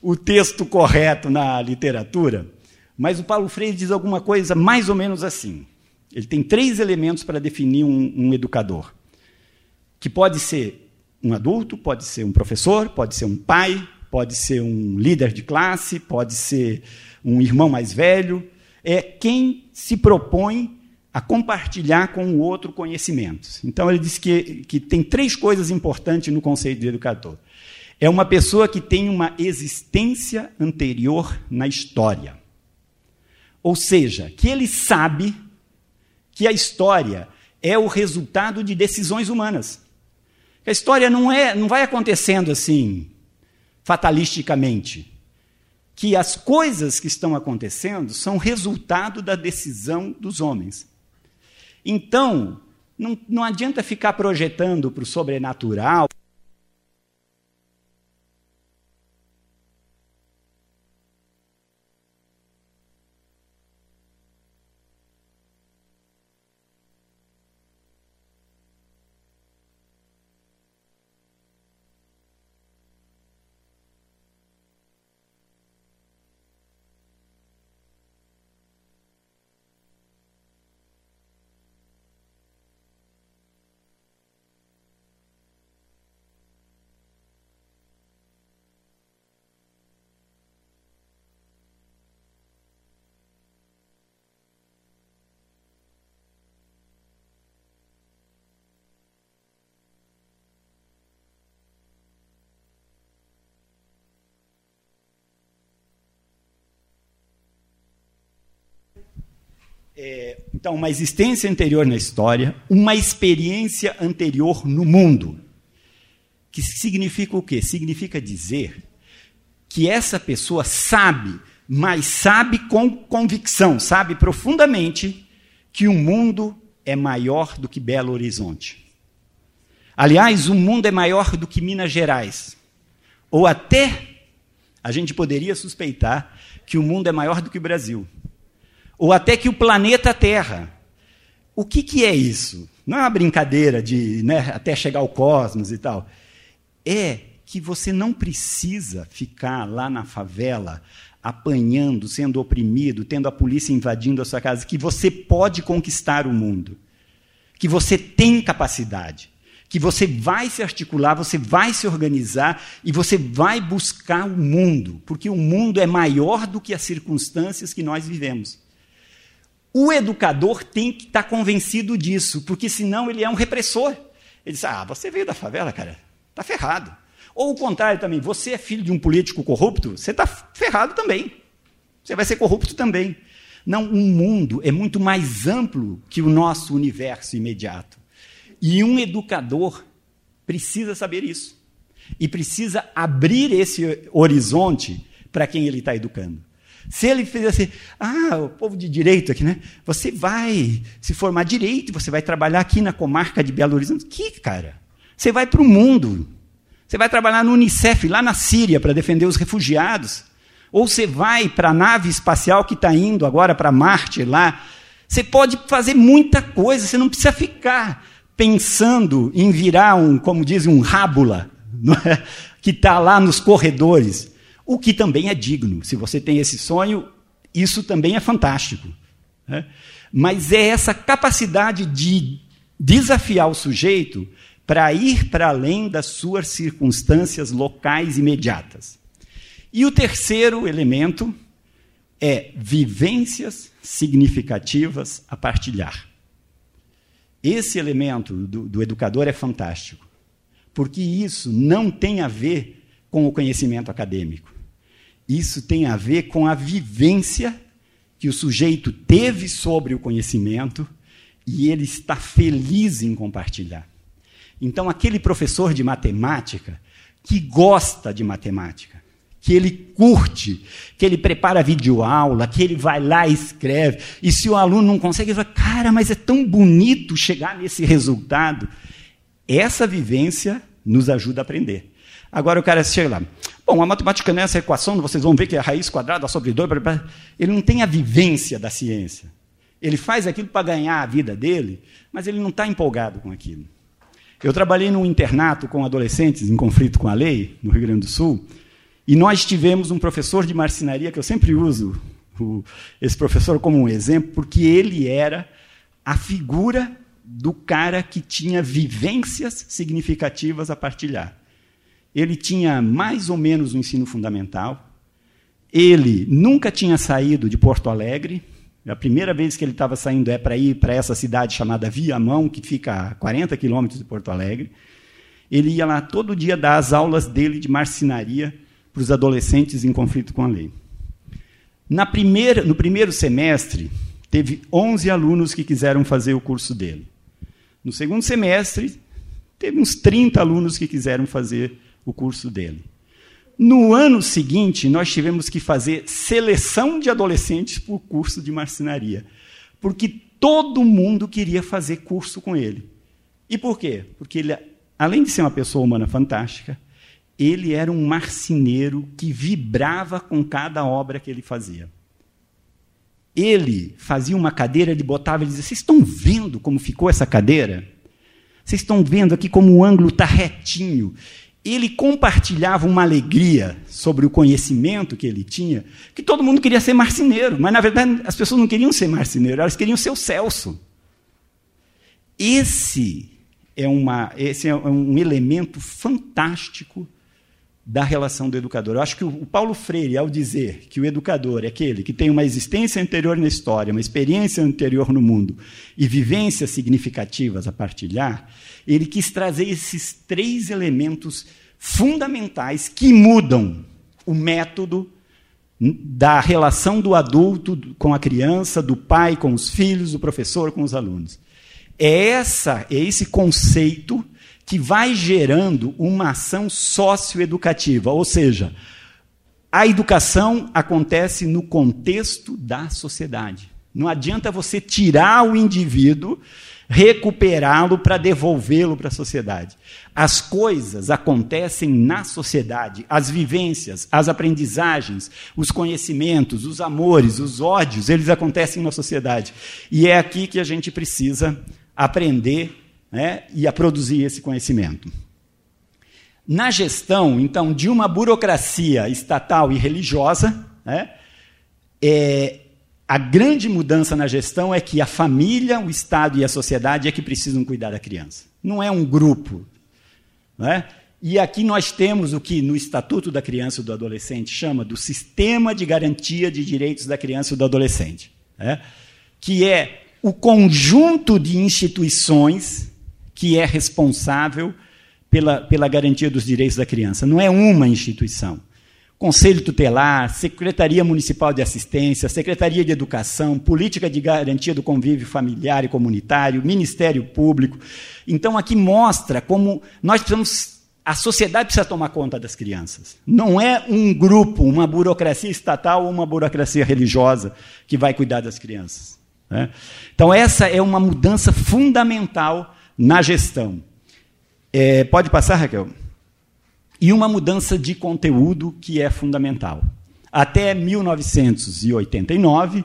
o texto correto na literatura. Mas o Paulo Freire diz alguma coisa mais ou menos assim. Ele tem três elementos para definir um, um educador: que pode ser um adulto, pode ser um professor, pode ser um pai, pode ser um líder de classe, pode ser um irmão mais velho. É quem se propõe a compartilhar com o outro conhecimentos. Então, ele diz que, que tem três coisas importantes no conceito de educador. É uma pessoa que tem uma existência anterior na história. Ou seja, que ele sabe que a história é o resultado de decisões humanas. A história não, é, não vai acontecendo assim, fatalisticamente. que as coisas que estão acontecendo são resultado da decisão dos homens. Então, não, não adianta ficar projetando para o sobrenatural. É, então, uma existência anterior na história, uma experiência anterior no mundo. Que significa o quê? Significa dizer que essa pessoa sabe, mas sabe com convicção, sabe profundamente que o mundo é maior do que Belo Horizonte. Aliás, o mundo é maior do que Minas Gerais. Ou até a gente poderia suspeitar que o mundo é maior do que o Brasil ou até que o planeta Terra. O que, que é isso? Não é uma brincadeira de né, até chegar ao cosmos e tal. É que você não precisa ficar lá na favela apanhando, sendo oprimido, tendo a polícia invadindo a sua casa, que você pode conquistar o mundo, que você tem capacidade, que você vai se articular, você vai se organizar e você vai buscar o mundo, porque o mundo é maior do que as circunstâncias que nós vivemos. O educador tem que estar tá convencido disso, porque senão ele é um repressor. Ele diz: Ah, você veio da favela, cara, está ferrado. Ou o contrário também, você é filho de um político corrupto, você está ferrado também. Você vai ser corrupto também. Não, o um mundo é muito mais amplo que o nosso universo imediato. E um educador precisa saber isso. E precisa abrir esse horizonte para quem ele está educando. Se ele fizesse, assim, ah, o povo de direito aqui, né? Você vai se formar direito, você vai trabalhar aqui na comarca de Belo Horizonte. Que, cara? Você vai para o mundo. Você vai trabalhar no Unicef, lá na Síria, para defender os refugiados. Ou você vai para a nave espacial que está indo agora para Marte, lá. Você pode fazer muita coisa, você não precisa ficar pensando em virar um, como dizem, um rábula, <laughs> é? que está lá nos corredores o que também é digno. Se você tem esse sonho, isso também é fantástico. Né? Mas é essa capacidade de desafiar o sujeito para ir para além das suas circunstâncias locais imediatas. E o terceiro elemento é vivências significativas a partilhar. Esse elemento do, do, educador é fantástico, porque isso não tem a ver com o conhecimento acadêmico. Isso tem a ver com a vivência que o sujeito teve sobre o conhecimento e ele está feliz em compartilhar. Então, aquele professor de matemática que gosta de matemática, que ele curte, que ele prepara videoaula, que ele vai lá e escreve, e se o aluno não consegue, ele fala, cara, mas é tão bonito chegar nesse resultado. Essa vivência nos ajuda a aprender. Agora o cara chega lá. Bom, a matemática nessa equação, vocês vão ver que é a raiz quadrada sobre 2. Ele não tem a vivência da ciência. Ele faz aquilo para ganhar a vida dele, mas ele não está empolgado com aquilo. Eu trabalhei num internato com adolescentes em conflito com a lei, no Rio Grande do Sul, e nós tivemos um professor de marcenaria, que eu sempre uso o, esse professor como um exemplo, porque ele era a figura do cara que tinha vivências significativas a partilhar. Ele tinha mais ou menos o ensino fundamental. Ele nunca tinha saído de Porto Alegre. A primeira vez que ele estava saindo é para ir para essa cidade chamada Viamão, que fica a 40 quilômetros de Porto Alegre. Ele ia lá todo dia dar as aulas dele de marcenaria para os adolescentes em conflito com a lei. Na primeira, no primeiro semestre, teve 11 alunos que quiseram fazer o curso dele. No segundo semestre, teve uns 30 alunos que quiseram fazer o curso dele. No ano seguinte, nós tivemos que fazer seleção de adolescentes para o curso de marcenaria, porque todo mundo queria fazer curso com ele. E por quê? Porque ele, além de ser uma pessoa humana fantástica, ele era um marceneiro que vibrava com cada obra que ele fazia. Ele fazia uma cadeira, ele botava e dizia: Vocês estão vendo como ficou essa cadeira? Vocês estão vendo aqui como o ângulo está retinho ele compartilhava uma alegria sobre o conhecimento que ele tinha, que todo mundo queria ser marceneiro, mas na verdade as pessoas não queriam ser marceneiro, elas queriam ser o Celso. Esse é, uma, esse é um elemento fantástico da relação do educador. Eu acho que o Paulo Freire, ao dizer que o educador é aquele que tem uma existência anterior na história, uma experiência anterior no mundo e vivências significativas a partilhar, ele quis trazer esses três elementos fundamentais que mudam o método da relação do adulto com a criança, do pai com os filhos, do professor com os alunos. É essa, é esse conceito que vai gerando uma ação socioeducativa, ou seja, a educação acontece no contexto da sociedade. Não adianta você tirar o indivíduo, recuperá-lo para devolvê-lo para a sociedade. As coisas acontecem na sociedade, as vivências, as aprendizagens, os conhecimentos, os amores, os ódios, eles acontecem na sociedade. E é aqui que a gente precisa aprender né, e a produzir esse conhecimento. Na gestão, então, de uma burocracia estatal e religiosa, né, é, a grande mudança na gestão é que a família, o Estado e a sociedade é que precisam cuidar da criança. Não é um grupo. Né? E aqui nós temos o que no Estatuto da Criança e do Adolescente chama do Sistema de Garantia de Direitos da Criança e do Adolescente, né? que é o conjunto de instituições que é responsável pela, pela garantia dos direitos da criança. Não é uma instituição. Conselho Tutelar, Secretaria Municipal de Assistência, Secretaria de Educação, Política de Garantia do Convívio Familiar e Comunitário, Ministério Público. Então, aqui mostra como nós precisamos. A sociedade precisa tomar conta das crianças. Não é um grupo, uma burocracia estatal ou uma burocracia religiosa que vai cuidar das crianças. Né? Então, essa é uma mudança fundamental na gestão. É, pode passar, Raquel? E uma mudança de conteúdo que é fundamental. Até 1989,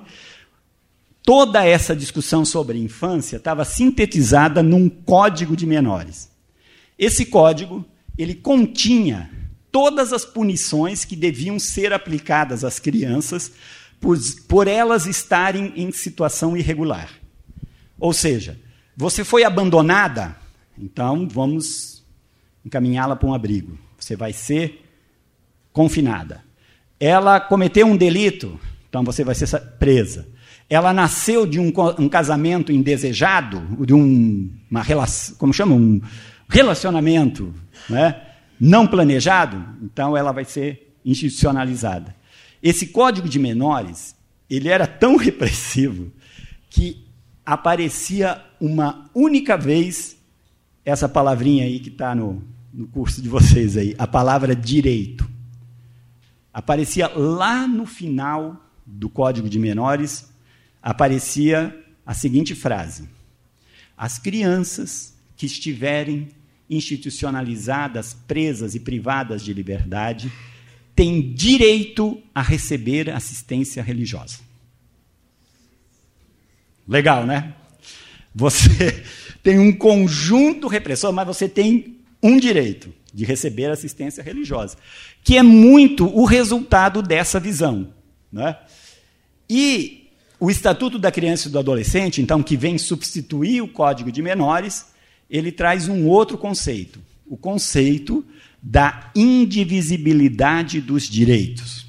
toda essa discussão sobre infância estava sintetizada num código de menores. Esse código ele continha todas as punições que deviam ser aplicadas às crianças por, por elas estarem em situação irregular. Ou seja, você foi abandonada? Então vamos encaminhá-la para um abrigo. Você vai ser confinada. Ela cometeu um delito? Então você vai ser presa. Ela nasceu de um, um casamento indesejado, de um, uma relação, como chama, um relacionamento, né? não planejado, então ela vai ser institucionalizada. Esse código de menores, ele era tão <laughs> repressivo que aparecia uma única vez essa palavrinha aí que está no, no curso de vocês aí, a palavra direito. Aparecia lá no final do Código de Menores, aparecia a seguinte frase: As crianças que estiverem institucionalizadas, presas e privadas de liberdade, têm direito a receber assistência religiosa. Legal, né? Você <laughs> tem um conjunto repressor, mas você tem um direito de receber assistência religiosa, que é muito o resultado dessa visão. Né? E o Estatuto da Criança e do Adolescente, então, que vem substituir o Código de Menores, ele traz um outro conceito, o conceito da indivisibilidade dos direitos.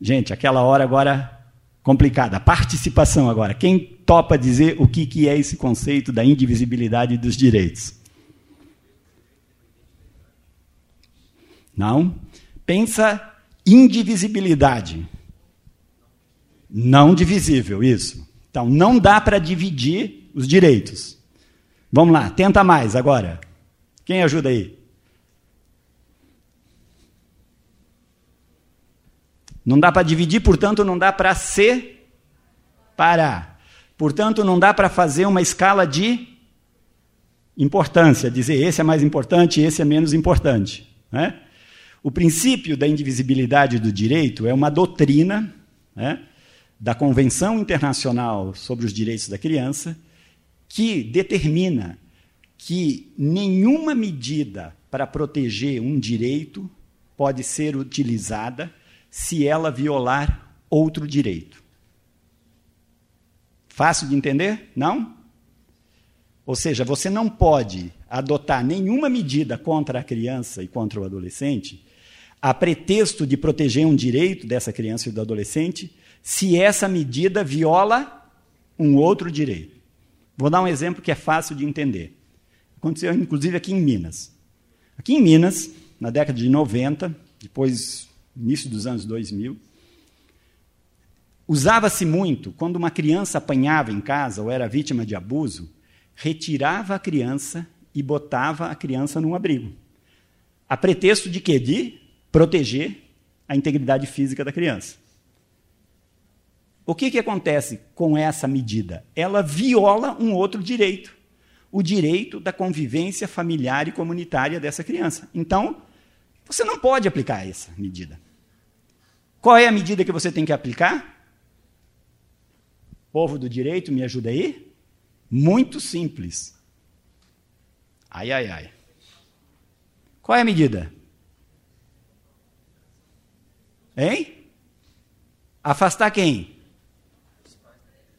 Gente, aquela hora agora complicada. Participação agora. Quem topa dizer o que, que é esse conceito da indivisibilidade dos direitos? Não? Pensa indivisibilidade. Não divisível, isso. Então, não dá para dividir os direitos. Vamos lá, tenta mais agora. Quem ajuda aí? Não dá para dividir, portanto, não dá para separar. Portanto, não dá para fazer uma escala de importância, dizer esse é mais importante, esse é menos importante. Né? O princípio da indivisibilidade do direito é uma doutrina né, da Convenção Internacional sobre os Direitos da Criança que determina que nenhuma medida para proteger um direito pode ser utilizada se ela violar outro direito. Fácil de entender? Não? Ou seja, você não pode adotar nenhuma medida contra a criança e contra o adolescente a pretexto de proteger um direito dessa criança e do adolescente se essa medida viola um outro direito. Vou dar um exemplo que é fácil de entender. Aconteceu inclusive aqui em Minas. Aqui em Minas, na década de 90, depois início dos anos 2000, usava-se muito quando uma criança apanhava em casa ou era vítima de abuso, retirava a criança e botava a criança num abrigo. A pretexto de quê? De proteger a integridade física da criança. O que, que acontece com essa medida? Ela viola um outro direito, o direito da convivência familiar e comunitária dessa criança. Então, você não pode aplicar essa medida. Qual é a medida que você tem que aplicar? Povo do direito, me ajuda aí? Muito simples. Ai, ai, ai. Qual é a medida? Hein? Afastar quem?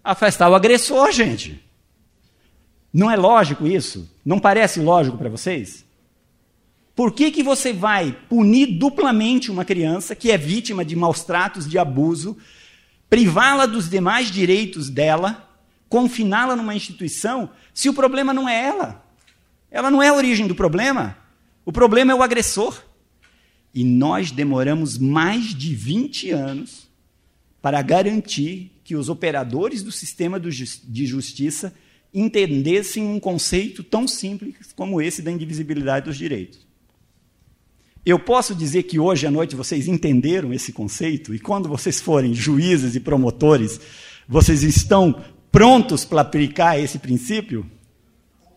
Afastar o agressor, gente. Não é lógico isso? Não parece lógico para vocês? Por que, que você vai punir duplamente uma criança que é vítima de maus tratos, de abuso, privá-la dos demais direitos dela confiná-la numa instituição se o problema não é ela? Ela não é a origem do problema. O problema é o agressor. E nós demoramos mais de 20 anos para garantir que os operadores do sistema de justiça entendessem um conceito tão simples como esse da indivisibilidade dos direitos. Eu posso dizer que hoje à noite vocês entenderam esse conceito e quando vocês forem juízes e promotores, vocês estão prontos para aplicar esse princípio?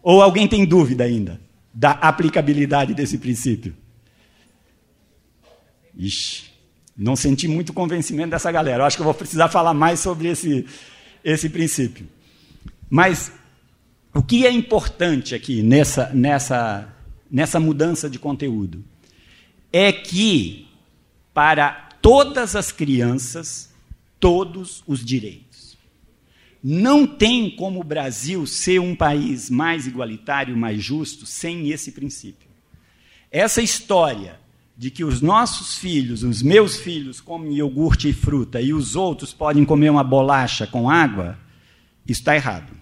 Ou alguém tem dúvida ainda da aplicabilidade desse princípio? Ixi, não senti muito convencimento dessa galera. Eu acho que eu vou precisar falar mais sobre esse, esse princípio. Mas o que é importante aqui nessa, nessa, nessa mudança de conteúdo? É que, para todas as crianças, todos os direitos. Não tem como o Brasil ser um país mais igualitário, mais justo, sem esse princípio. Essa história de que os nossos filhos, os meus filhos, comem iogurte e fruta e os outros podem comer uma bolacha com água, está errado.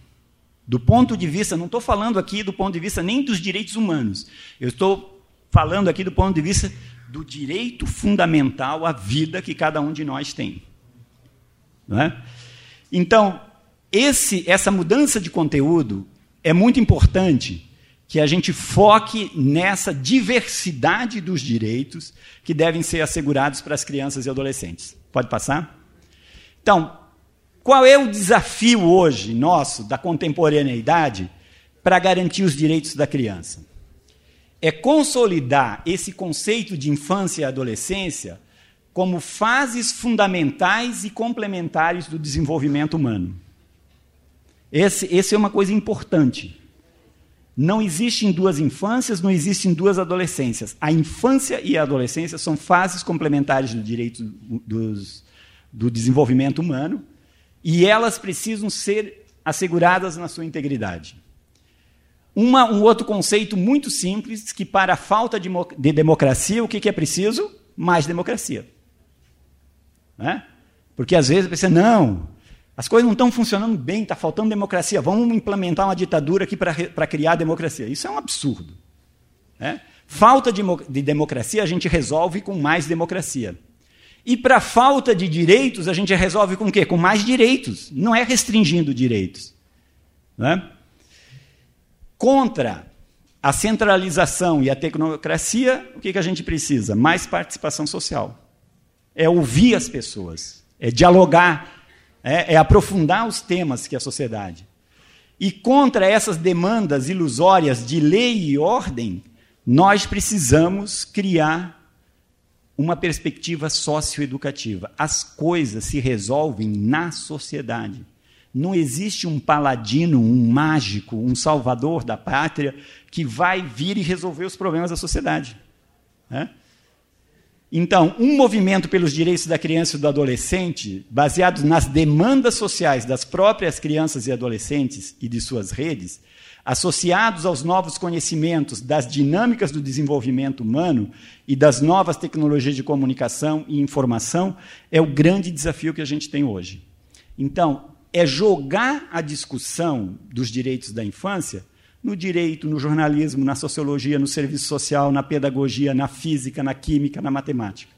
Do ponto de vista, não estou falando aqui do ponto de vista nem dos direitos humanos, eu estou falando aqui do ponto de vista do direito fundamental à vida que cada um de nós tem. É? Então, esse, essa mudança de conteúdo é muito importante que a gente foque nessa diversidade dos direitos que devem ser assegurados para as crianças e adolescentes. Pode passar? Então, qual é o desafio hoje nosso, da contemporaneidade, para garantir os direitos da criança? É consolidar esse conceito de infância e adolescência como fases fundamentais e complementares do desenvolvimento humano. Esse, esse é uma coisa importante. Não existem duas infâncias, não existem duas adolescências. A infância e a adolescência são fases complementares do direito dos, do desenvolvimento humano e elas precisam ser asseguradas na sua integridade. Uma, um outro conceito muito simples, que para a falta de, de democracia, o que, que é preciso? Mais democracia. Né? Porque às vezes você, não, as coisas não estão funcionando bem, está faltando democracia. Vamos implementar uma ditadura aqui para criar democracia. Isso é um absurdo. Né? Falta de, de democracia a gente resolve com mais democracia. E para falta de direitos, a gente resolve com o quê? Com mais direitos. Não é restringindo direitos. Né? Contra a centralização e a tecnocracia, o que, que a gente precisa? Mais participação social. é ouvir as pessoas, é dialogar, é, é aprofundar os temas que a sociedade. E contra essas demandas ilusórias de lei e ordem, nós precisamos criar uma perspectiva socioeducativa. As coisas se resolvem na sociedade. Não existe um paladino, um mágico, um salvador da pátria que vai vir e resolver os problemas da sociedade. Né? Então, um movimento pelos direitos da criança e do adolescente, baseado nas demandas sociais das próprias crianças e adolescentes e de suas redes, associados aos novos conhecimentos das dinâmicas do desenvolvimento humano e das novas tecnologias de comunicação e informação, é o grande desafio que a gente tem hoje. Então, é jogar a discussão dos direitos da infância no direito, no jornalismo, na sociologia, no serviço social, na pedagogia, na física, na química, na matemática.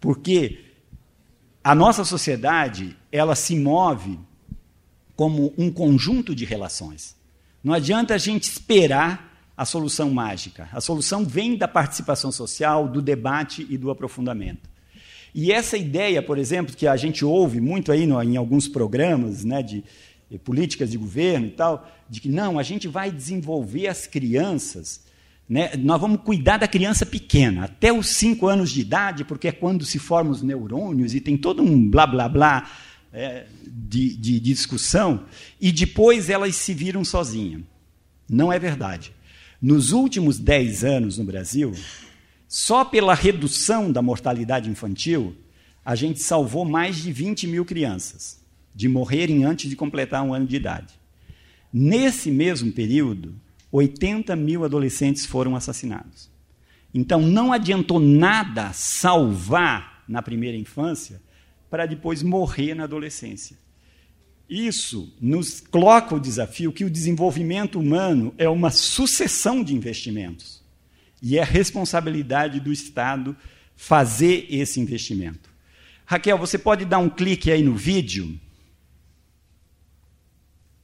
Porque a nossa sociedade, ela se move como um conjunto de relações. Não adianta a gente esperar a solução mágica. A solução vem da participação social, do debate e do aprofundamento. E essa ideia, por exemplo, que a gente ouve muito aí no, em alguns programas né, de, de políticas de governo e tal, de que não, a gente vai desenvolver as crianças, né, nós vamos cuidar da criança pequena, até os cinco anos de idade, porque é quando se formam os neurônios e tem todo um blá blá blá é, de, de, de discussão, e depois elas se viram sozinhas. Não é verdade. Nos últimos 10 anos no Brasil, só pela redução da mortalidade infantil, a gente salvou mais de 20 mil crianças de morrerem antes de completar um ano de idade. Nesse mesmo período, 80 mil adolescentes foram assassinados. Então, não adiantou nada salvar na primeira infância para depois morrer na adolescência. Isso nos coloca o desafio que o desenvolvimento humano é uma sucessão de investimentos. E é responsabilidade do Estado fazer esse investimento. Raquel, você pode dar um clique aí no vídeo?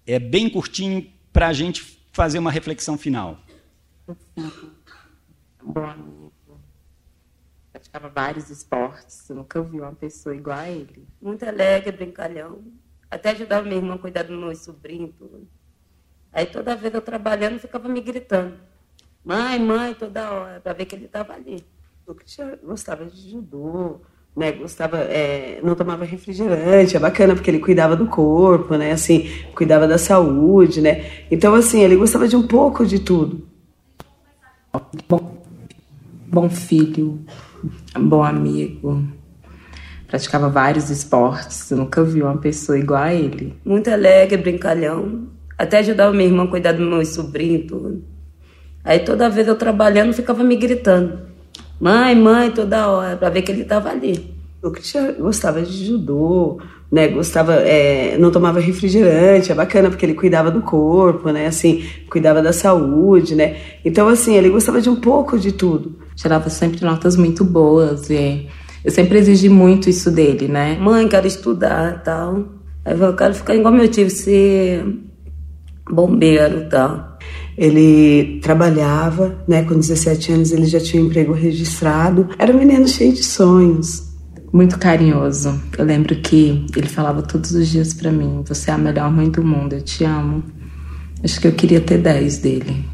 É bem curtinho para a gente fazer uma reflexão final. Praticava vários esportes. Nunca vi uma pessoa igual a ele. Muito alegre, brincalhão. Até ajudava minha irmã a cuidar do meu sobrinho. Tudo. Aí toda vez eu trabalhando, ficava me gritando. Mãe, mãe, toda hora, para ver que ele estava ali. O Cristian gostava de judô, né? Gostava, é, não tomava refrigerante, é bacana porque ele cuidava do corpo, né? Assim, cuidava da saúde, né? Então, assim, ele gostava de um pouco de tudo. Bom, bom filho, bom amigo. Praticava vários esportes. Eu nunca vi uma pessoa igual a ele. Muito alegre, brincalhão. Até ajudava minha irmã a cuidar do meu sobrinho tudo. Aí toda vez eu trabalhando, ficava me gritando. Mãe, mãe, toda hora, para ver que ele estava ali. O Cristian gostava de judô, né? Gostava, é, não tomava refrigerante, é bacana porque ele cuidava do corpo, né? Assim, cuidava da saúde, né? Então, assim, ele gostava de um pouco de tudo tirava sempre notas muito boas e eu sempre exigi muito isso dele, né? Mãe, quero estudar tal. Aí eu quero ficar igual meu tio, ser bombeiro tal. Ele trabalhava, né? Com 17 anos ele já tinha um emprego registrado. Era um menino cheio de sonhos. Muito carinhoso. Eu lembro que ele falava todos os dias para mim: Você é a melhor mãe do mundo, eu te amo. Acho que eu queria ter 10 dele.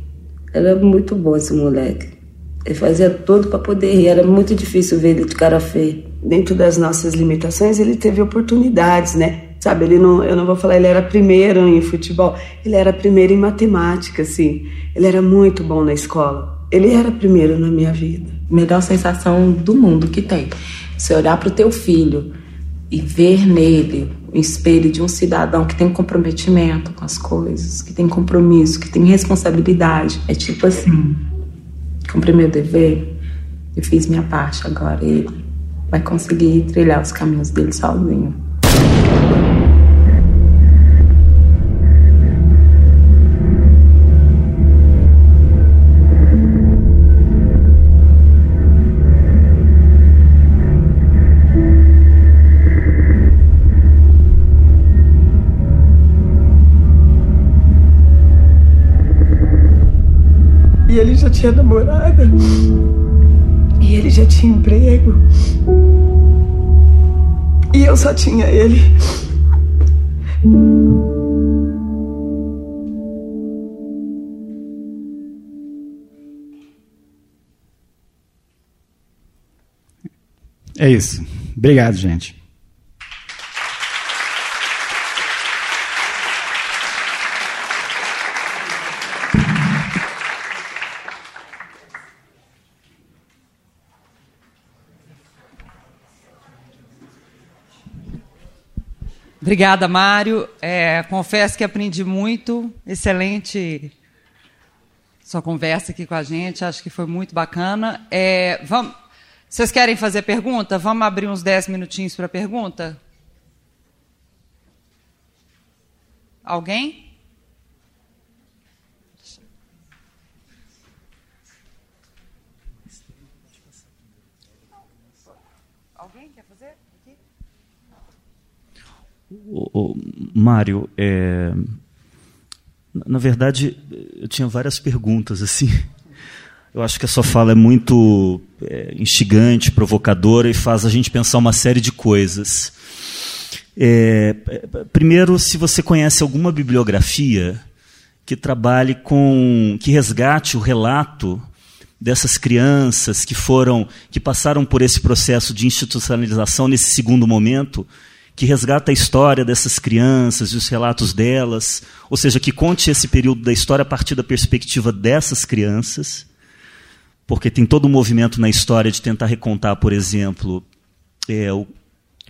Era muito bom esse moleque. Ele fazia tudo para poder rir. Era muito difícil ver ele de cara feia. Dentro das nossas limitações, ele teve oportunidades, né? Sabe, ele não, eu não vou falar ele era primeiro em futebol, ele era primeiro em matemática, assim. Ele era muito bom na escola. Ele era primeiro na minha vida. Melhor sensação do mundo que tem. Você olhar para o teu filho e ver nele o espelho de um cidadão que tem comprometimento com as coisas, que tem compromisso, que tem responsabilidade. É tipo assim, cumpri meu dever e fiz minha parte. Agora ele vai conseguir trilhar os caminhos dele sozinho. Tinha namorada. E ele já tinha emprego. E eu só tinha ele. É isso. Obrigado, gente. Obrigada, Mário. É, confesso que aprendi muito. Excelente sua conversa aqui com a gente. Acho que foi muito bacana. É, vamos. Vocês querem fazer pergunta? Vamos abrir uns 10 minutinhos para pergunta? Alguém? Alguém O, o Mário, é, na verdade, eu tinha várias perguntas assim. Eu acho que a sua fala é muito é, instigante, provocadora e faz a gente pensar uma série de coisas. É, primeiro, se você conhece alguma bibliografia que trabalhe com, que resgate o relato dessas crianças que foram, que passaram por esse processo de institucionalização nesse segundo momento, que resgata a história dessas crianças e os relatos delas, ou seja, que conte esse período da história a partir da perspectiva dessas crianças porque tem todo um movimento na história de tentar recontar, por exemplo, é,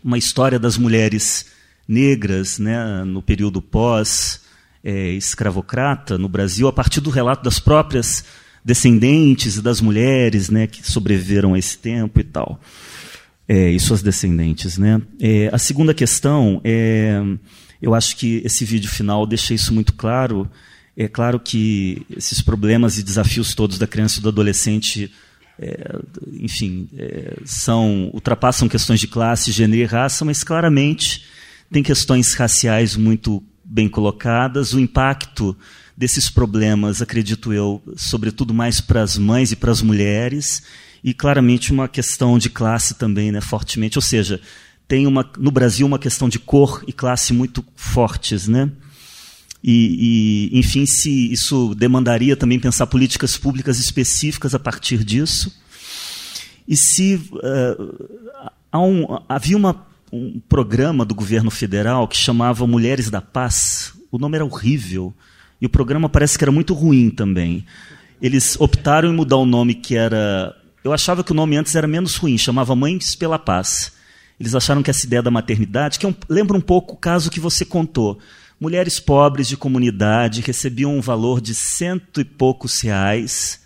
uma história das mulheres negras né, no período pós-escravocrata é, no Brasil, a partir do relato das próprias descendentes das mulheres né, que sobreviveram a esse tempo e tal, é, e suas descendentes. Né? É, a segunda questão, é, eu acho que esse vídeo final deixa isso muito claro, é claro que esses problemas e desafios todos da criança e do adolescente, é, enfim, é, são ultrapassam questões de classe, gênero e raça, mas claramente tem questões raciais muito bem colocadas. O impacto desses problemas, acredito eu, sobretudo mais para as mães e para as mulheres, e claramente uma questão de classe também, né, fortemente. Ou seja, tem uma, no Brasil uma questão de cor e classe muito fortes, né? E, e, enfim, se isso demandaria também pensar políticas públicas específicas a partir disso. E se uh, um, havia uma, um programa do governo federal que chamava Mulheres da Paz, o nome era horrível, e o programa parece que era muito ruim também. Eles optaram em mudar o nome que era. Eu achava que o nome antes era menos ruim, chamava Mães pela Paz. Eles acharam que essa ideia da maternidade, que é um, lembra um pouco o caso que você contou Mulheres pobres de comunidade recebiam um valor de cento e poucos reais,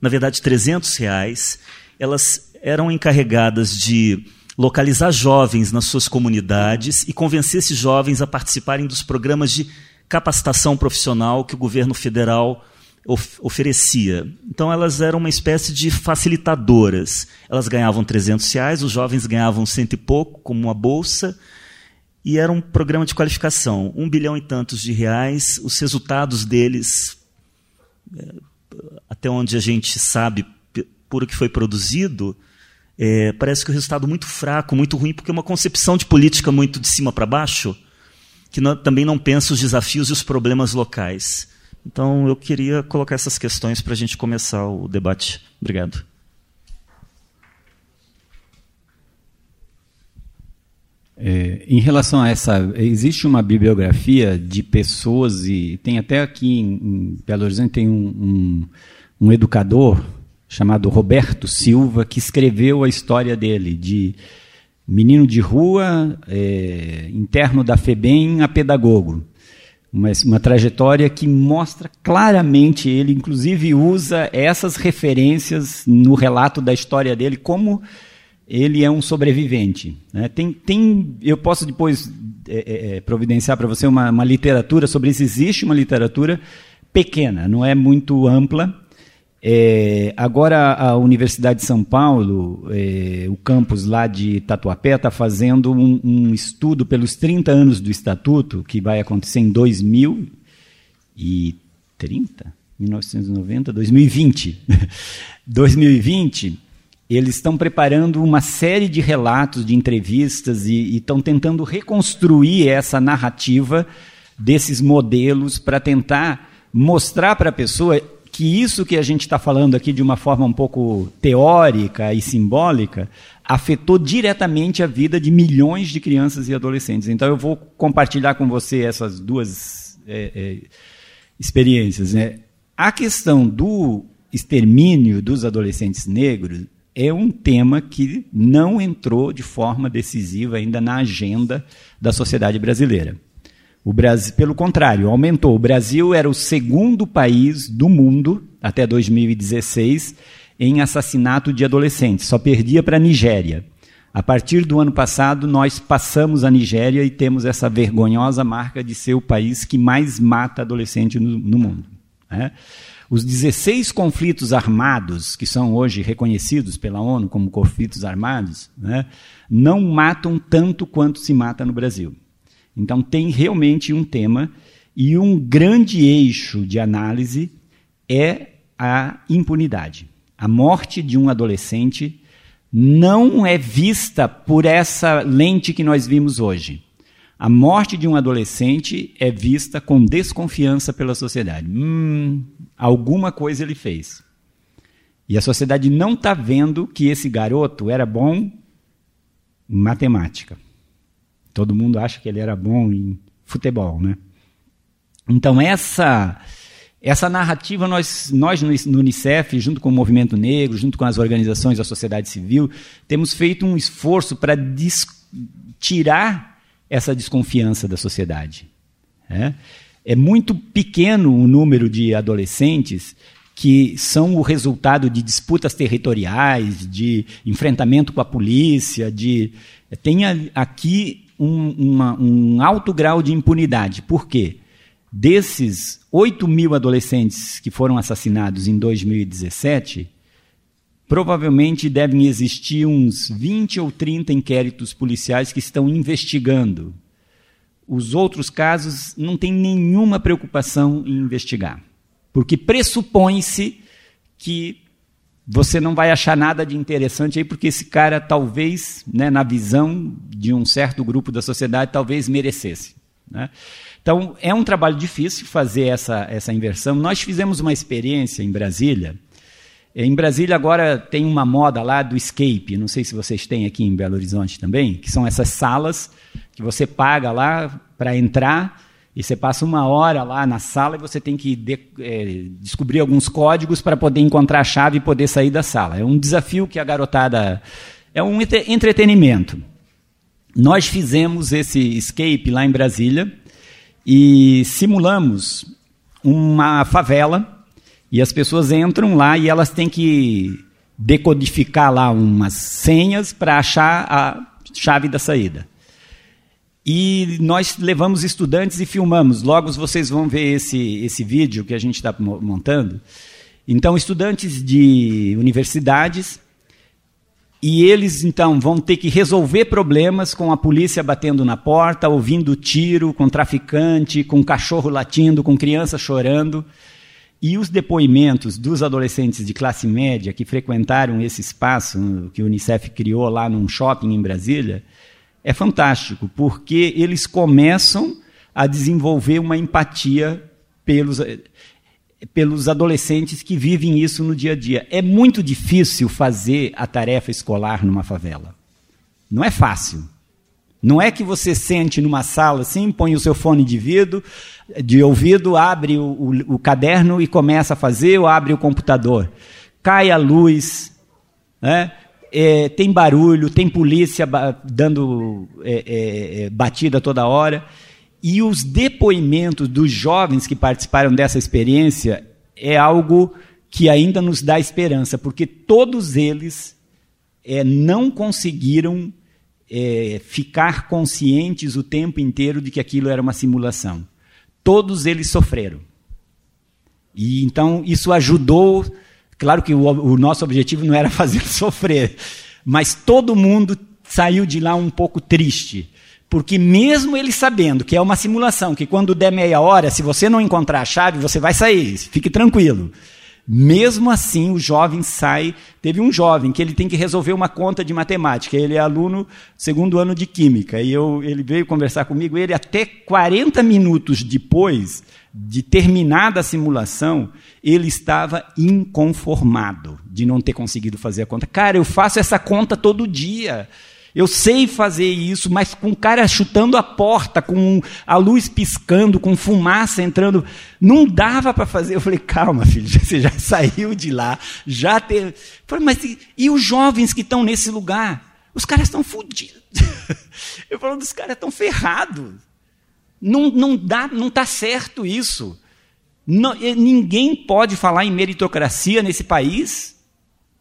na verdade trezentos reais. Elas eram encarregadas de localizar jovens nas suas comunidades e convencer esses jovens a participarem dos programas de capacitação profissional que o governo federal of oferecia. Então elas eram uma espécie de facilitadoras. Elas ganhavam 300 reais, os jovens ganhavam cento e pouco como uma bolsa e era um programa de qualificação, um bilhão e tantos de reais, os resultados deles, é, até onde a gente sabe por o que foi produzido, é, parece que o resultado muito fraco, muito ruim, porque é uma concepção de política muito de cima para baixo, que não, também não pensa os desafios e os problemas locais. Então, eu queria colocar essas questões para a gente começar o debate. Obrigado. É, em relação a essa, existe uma bibliografia de pessoas e tem até aqui em, em Belo Horizonte tem um, um, um, educador chamado Roberto Silva que escreveu a história dele de menino de rua, é, interno da FEBEM a pedagogo. Uma, uma trajetória que mostra claramente, ele inclusive usa essas referências no relato da história dele como ele é um sobrevivente. Né? Tem, tem, eu posso depois é, é, é providenciar para você uma, uma, literatura sobre isso. Existe uma literatura pequena, não é muito ampla. É, agora a Universidade de São Paulo, é, o campus lá de Tatuapé, está fazendo um, um, estudo pelos 30 anos do Estatuto, que vai acontecer em 2030, 1990, 2020. 2020 eles estão preparando uma série de relatos, de entrevistas e estão tentando reconstruir essa narrativa desses modelos para tentar mostrar para a pessoa que isso que a gente está falando aqui de uma forma um pouco teórica e simbólica afetou diretamente a vida de milhões de crianças e adolescentes. Então eu vou compartilhar com você essas duas é, é, experiências. Né? A questão do extermínio dos adolescentes negros é um tema que não entrou de forma decisiva ainda na agenda da sociedade brasileira. O Brasil, pelo contrário, aumentou. O Brasil era o segundo país do mundo até 2016 em assassinato de adolescentes, só perdia para a Nigéria. A partir do ano passado, nós passamos a Nigéria e temos essa vergonhosa marca de ser o país que mais mata adolescente no, no mundo. Né? Os 16 conflitos armados, que são hoje reconhecidos pela ONU como conflitos armados, né, não matam tanto quanto se mata no Brasil. Então, tem realmente um tema e um grande eixo de análise é a impunidade. A morte de um adolescente não é vista por essa lente que nós vimos hoje. A morte de um adolescente é vista com desconfiança pela sociedade. Hum, alguma coisa ele fez. E a sociedade não está vendo que esse garoto era bom em matemática. Todo mundo acha que ele era bom em futebol, né? Então essa essa narrativa nós nós no Unicef, junto com o Movimento Negro, junto com as organizações da sociedade civil, temos feito um esforço para tirar essa desconfiança da sociedade. É, é muito pequeno o número de adolescentes que são o resultado de disputas territoriais, de enfrentamento com a polícia, de tem aqui um, uma, um alto grau de impunidade. Por quê? Desses 8 mil adolescentes que foram assassinados em 2017, provavelmente devem existir uns 20 ou 30 inquéritos policiais que estão investigando. Os outros casos não tem nenhuma preocupação em investigar, porque pressupõe-se que você não vai achar nada de interessante aí, porque esse cara talvez, né, na visão de um certo grupo da sociedade, talvez merecesse. Né? Então, é um trabalho difícil fazer essa, essa inversão. Nós fizemos uma experiência em Brasília, em Brasília agora tem uma moda lá do escape, não sei se vocês têm aqui em Belo Horizonte também, que são essas salas que você paga lá para entrar e você passa uma hora lá na sala e você tem que de, é, descobrir alguns códigos para poder encontrar a chave e poder sair da sala. É um desafio que a garotada. É um entretenimento. Nós fizemos esse escape lá em Brasília e simulamos uma favela e as pessoas entram lá e elas têm que decodificar lá umas senhas para achar a chave da saída. E nós levamos estudantes e filmamos. Logo vocês vão ver esse, esse vídeo que a gente está montando. Então, estudantes de universidades, e eles então vão ter que resolver problemas com a polícia batendo na porta, ouvindo tiro, com traficante, com cachorro latindo, com criança chorando. E os depoimentos dos adolescentes de classe média que frequentaram esse espaço que o Unicef criou lá num shopping em Brasília é fantástico, porque eles começam a desenvolver uma empatia pelos, pelos adolescentes que vivem isso no dia a dia. É muito difícil fazer a tarefa escolar numa favela. Não é fácil. Não é que você sente numa sala assim, põe o seu fone de vidro, de ouvido, abre o, o, o caderno e começa a fazer, ou abre o computador. Cai a luz, né? É, tem barulho, tem polícia dando é, é, é, batida toda hora. E os depoimentos dos jovens que participaram dessa experiência é algo que ainda nos dá esperança, porque todos eles é, não conseguiram é, ficar conscientes o tempo inteiro de que aquilo era uma simulação. Todos eles sofreram. E então isso ajudou. Claro que o, o nosso objetivo não era <laughs> fazer sofrer, mas todo mundo saiu de lá um pouco triste. Porque mesmo ele sabendo que é uma simulação, que quando der meia hora, se você não encontrar a chave, você vai sair, fique tranquilo. Mesmo assim, o jovem sai. Teve um jovem que ele tem que resolver uma conta de matemática. Ele é aluno segundo ano de química. E eu, ele veio conversar comigo. Ele, até 40 minutos depois de terminada a simulação, ele estava inconformado de não ter conseguido fazer a conta. Cara, eu faço essa conta todo dia. Eu sei fazer isso, mas com o cara chutando a porta, com a luz piscando, com fumaça entrando, não dava para fazer. Eu falei, calma, filho, <laughs> você já saiu de lá, já teve. Falei, mas e, e os jovens que estão nesse lugar? Os caras estão fodidos. <laughs> Eu falo, os caras estão ferrados. Não, não dá, não está certo isso. Não, ninguém pode falar em meritocracia nesse país.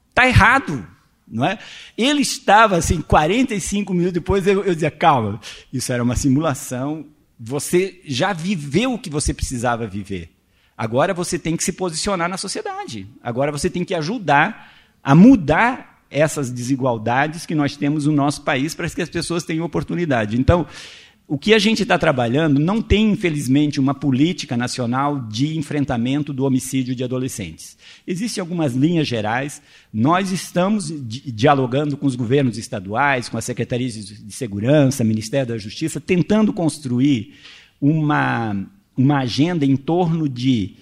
Está errado. Não é? Ele estava assim, 45 minutos depois, eu, eu dizia, calma, isso era uma simulação, você já viveu o que você precisava viver. Agora você tem que se posicionar na sociedade. Agora você tem que ajudar a mudar essas desigualdades que nós temos no nosso país para que as pessoas tenham oportunidade. Então, o que a gente está trabalhando não tem, infelizmente, uma política nacional de enfrentamento do homicídio de adolescentes. Existem algumas linhas gerais. Nós estamos dialogando com os governos estaduais, com as secretarias de segurança, Ministério da Justiça, tentando construir uma, uma agenda em torno de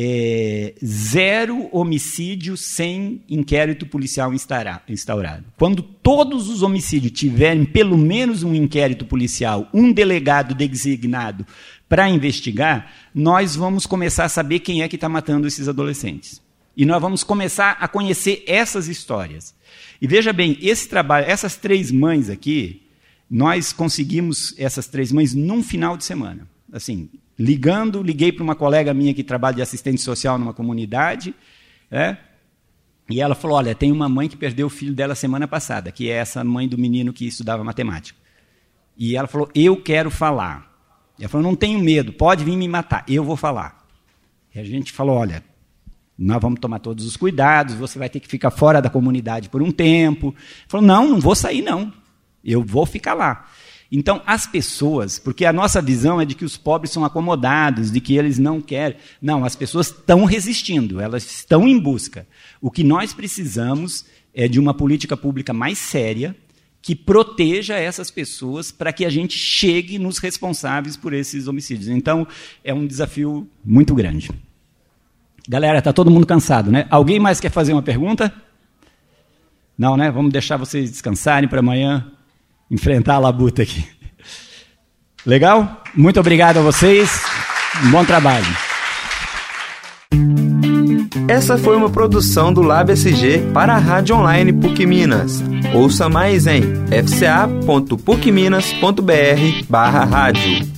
é, zero homicídio sem inquérito policial instaurado. Quando todos os homicídios tiverem pelo menos um inquérito policial, um delegado designado para investigar, nós vamos começar a saber quem é que está matando esses adolescentes. E nós vamos começar a conhecer essas histórias. E veja bem, esse trabalho, essas três mães aqui, nós conseguimos essas três mães num final de semana. Assim, ligando, liguei para uma colega minha que trabalha de assistente social numa comunidade, é, e ela falou: Olha, tem uma mãe que perdeu o filho dela semana passada, que é essa mãe do menino que estudava matemática. E ela falou: Eu quero falar. Ela falou: Não tenho medo, pode vir me matar, eu vou falar. E a gente falou: Olha, nós vamos tomar todos os cuidados, você vai ter que ficar fora da comunidade por um tempo. Falou: Não, não vou sair, não. Eu vou ficar lá. Então, as pessoas, porque a nossa visão é de que os pobres são acomodados, de que eles não querem. Não, as pessoas estão resistindo, elas estão em busca. O que nós precisamos é de uma política pública mais séria, que proteja essas pessoas para que a gente chegue nos responsáveis por esses homicídios. Então, é um desafio muito grande. Galera, está todo mundo cansado, né? Alguém mais quer fazer uma pergunta? Não, né? Vamos deixar vocês descansarem para amanhã enfrentar a labuta aqui. Legal? Muito obrigado a vocês. Bom trabalho. Essa foi uma produção do Lab SG para a Rádio Online PUC Minas. Ouça mais em fca.pucminas.br/rádio.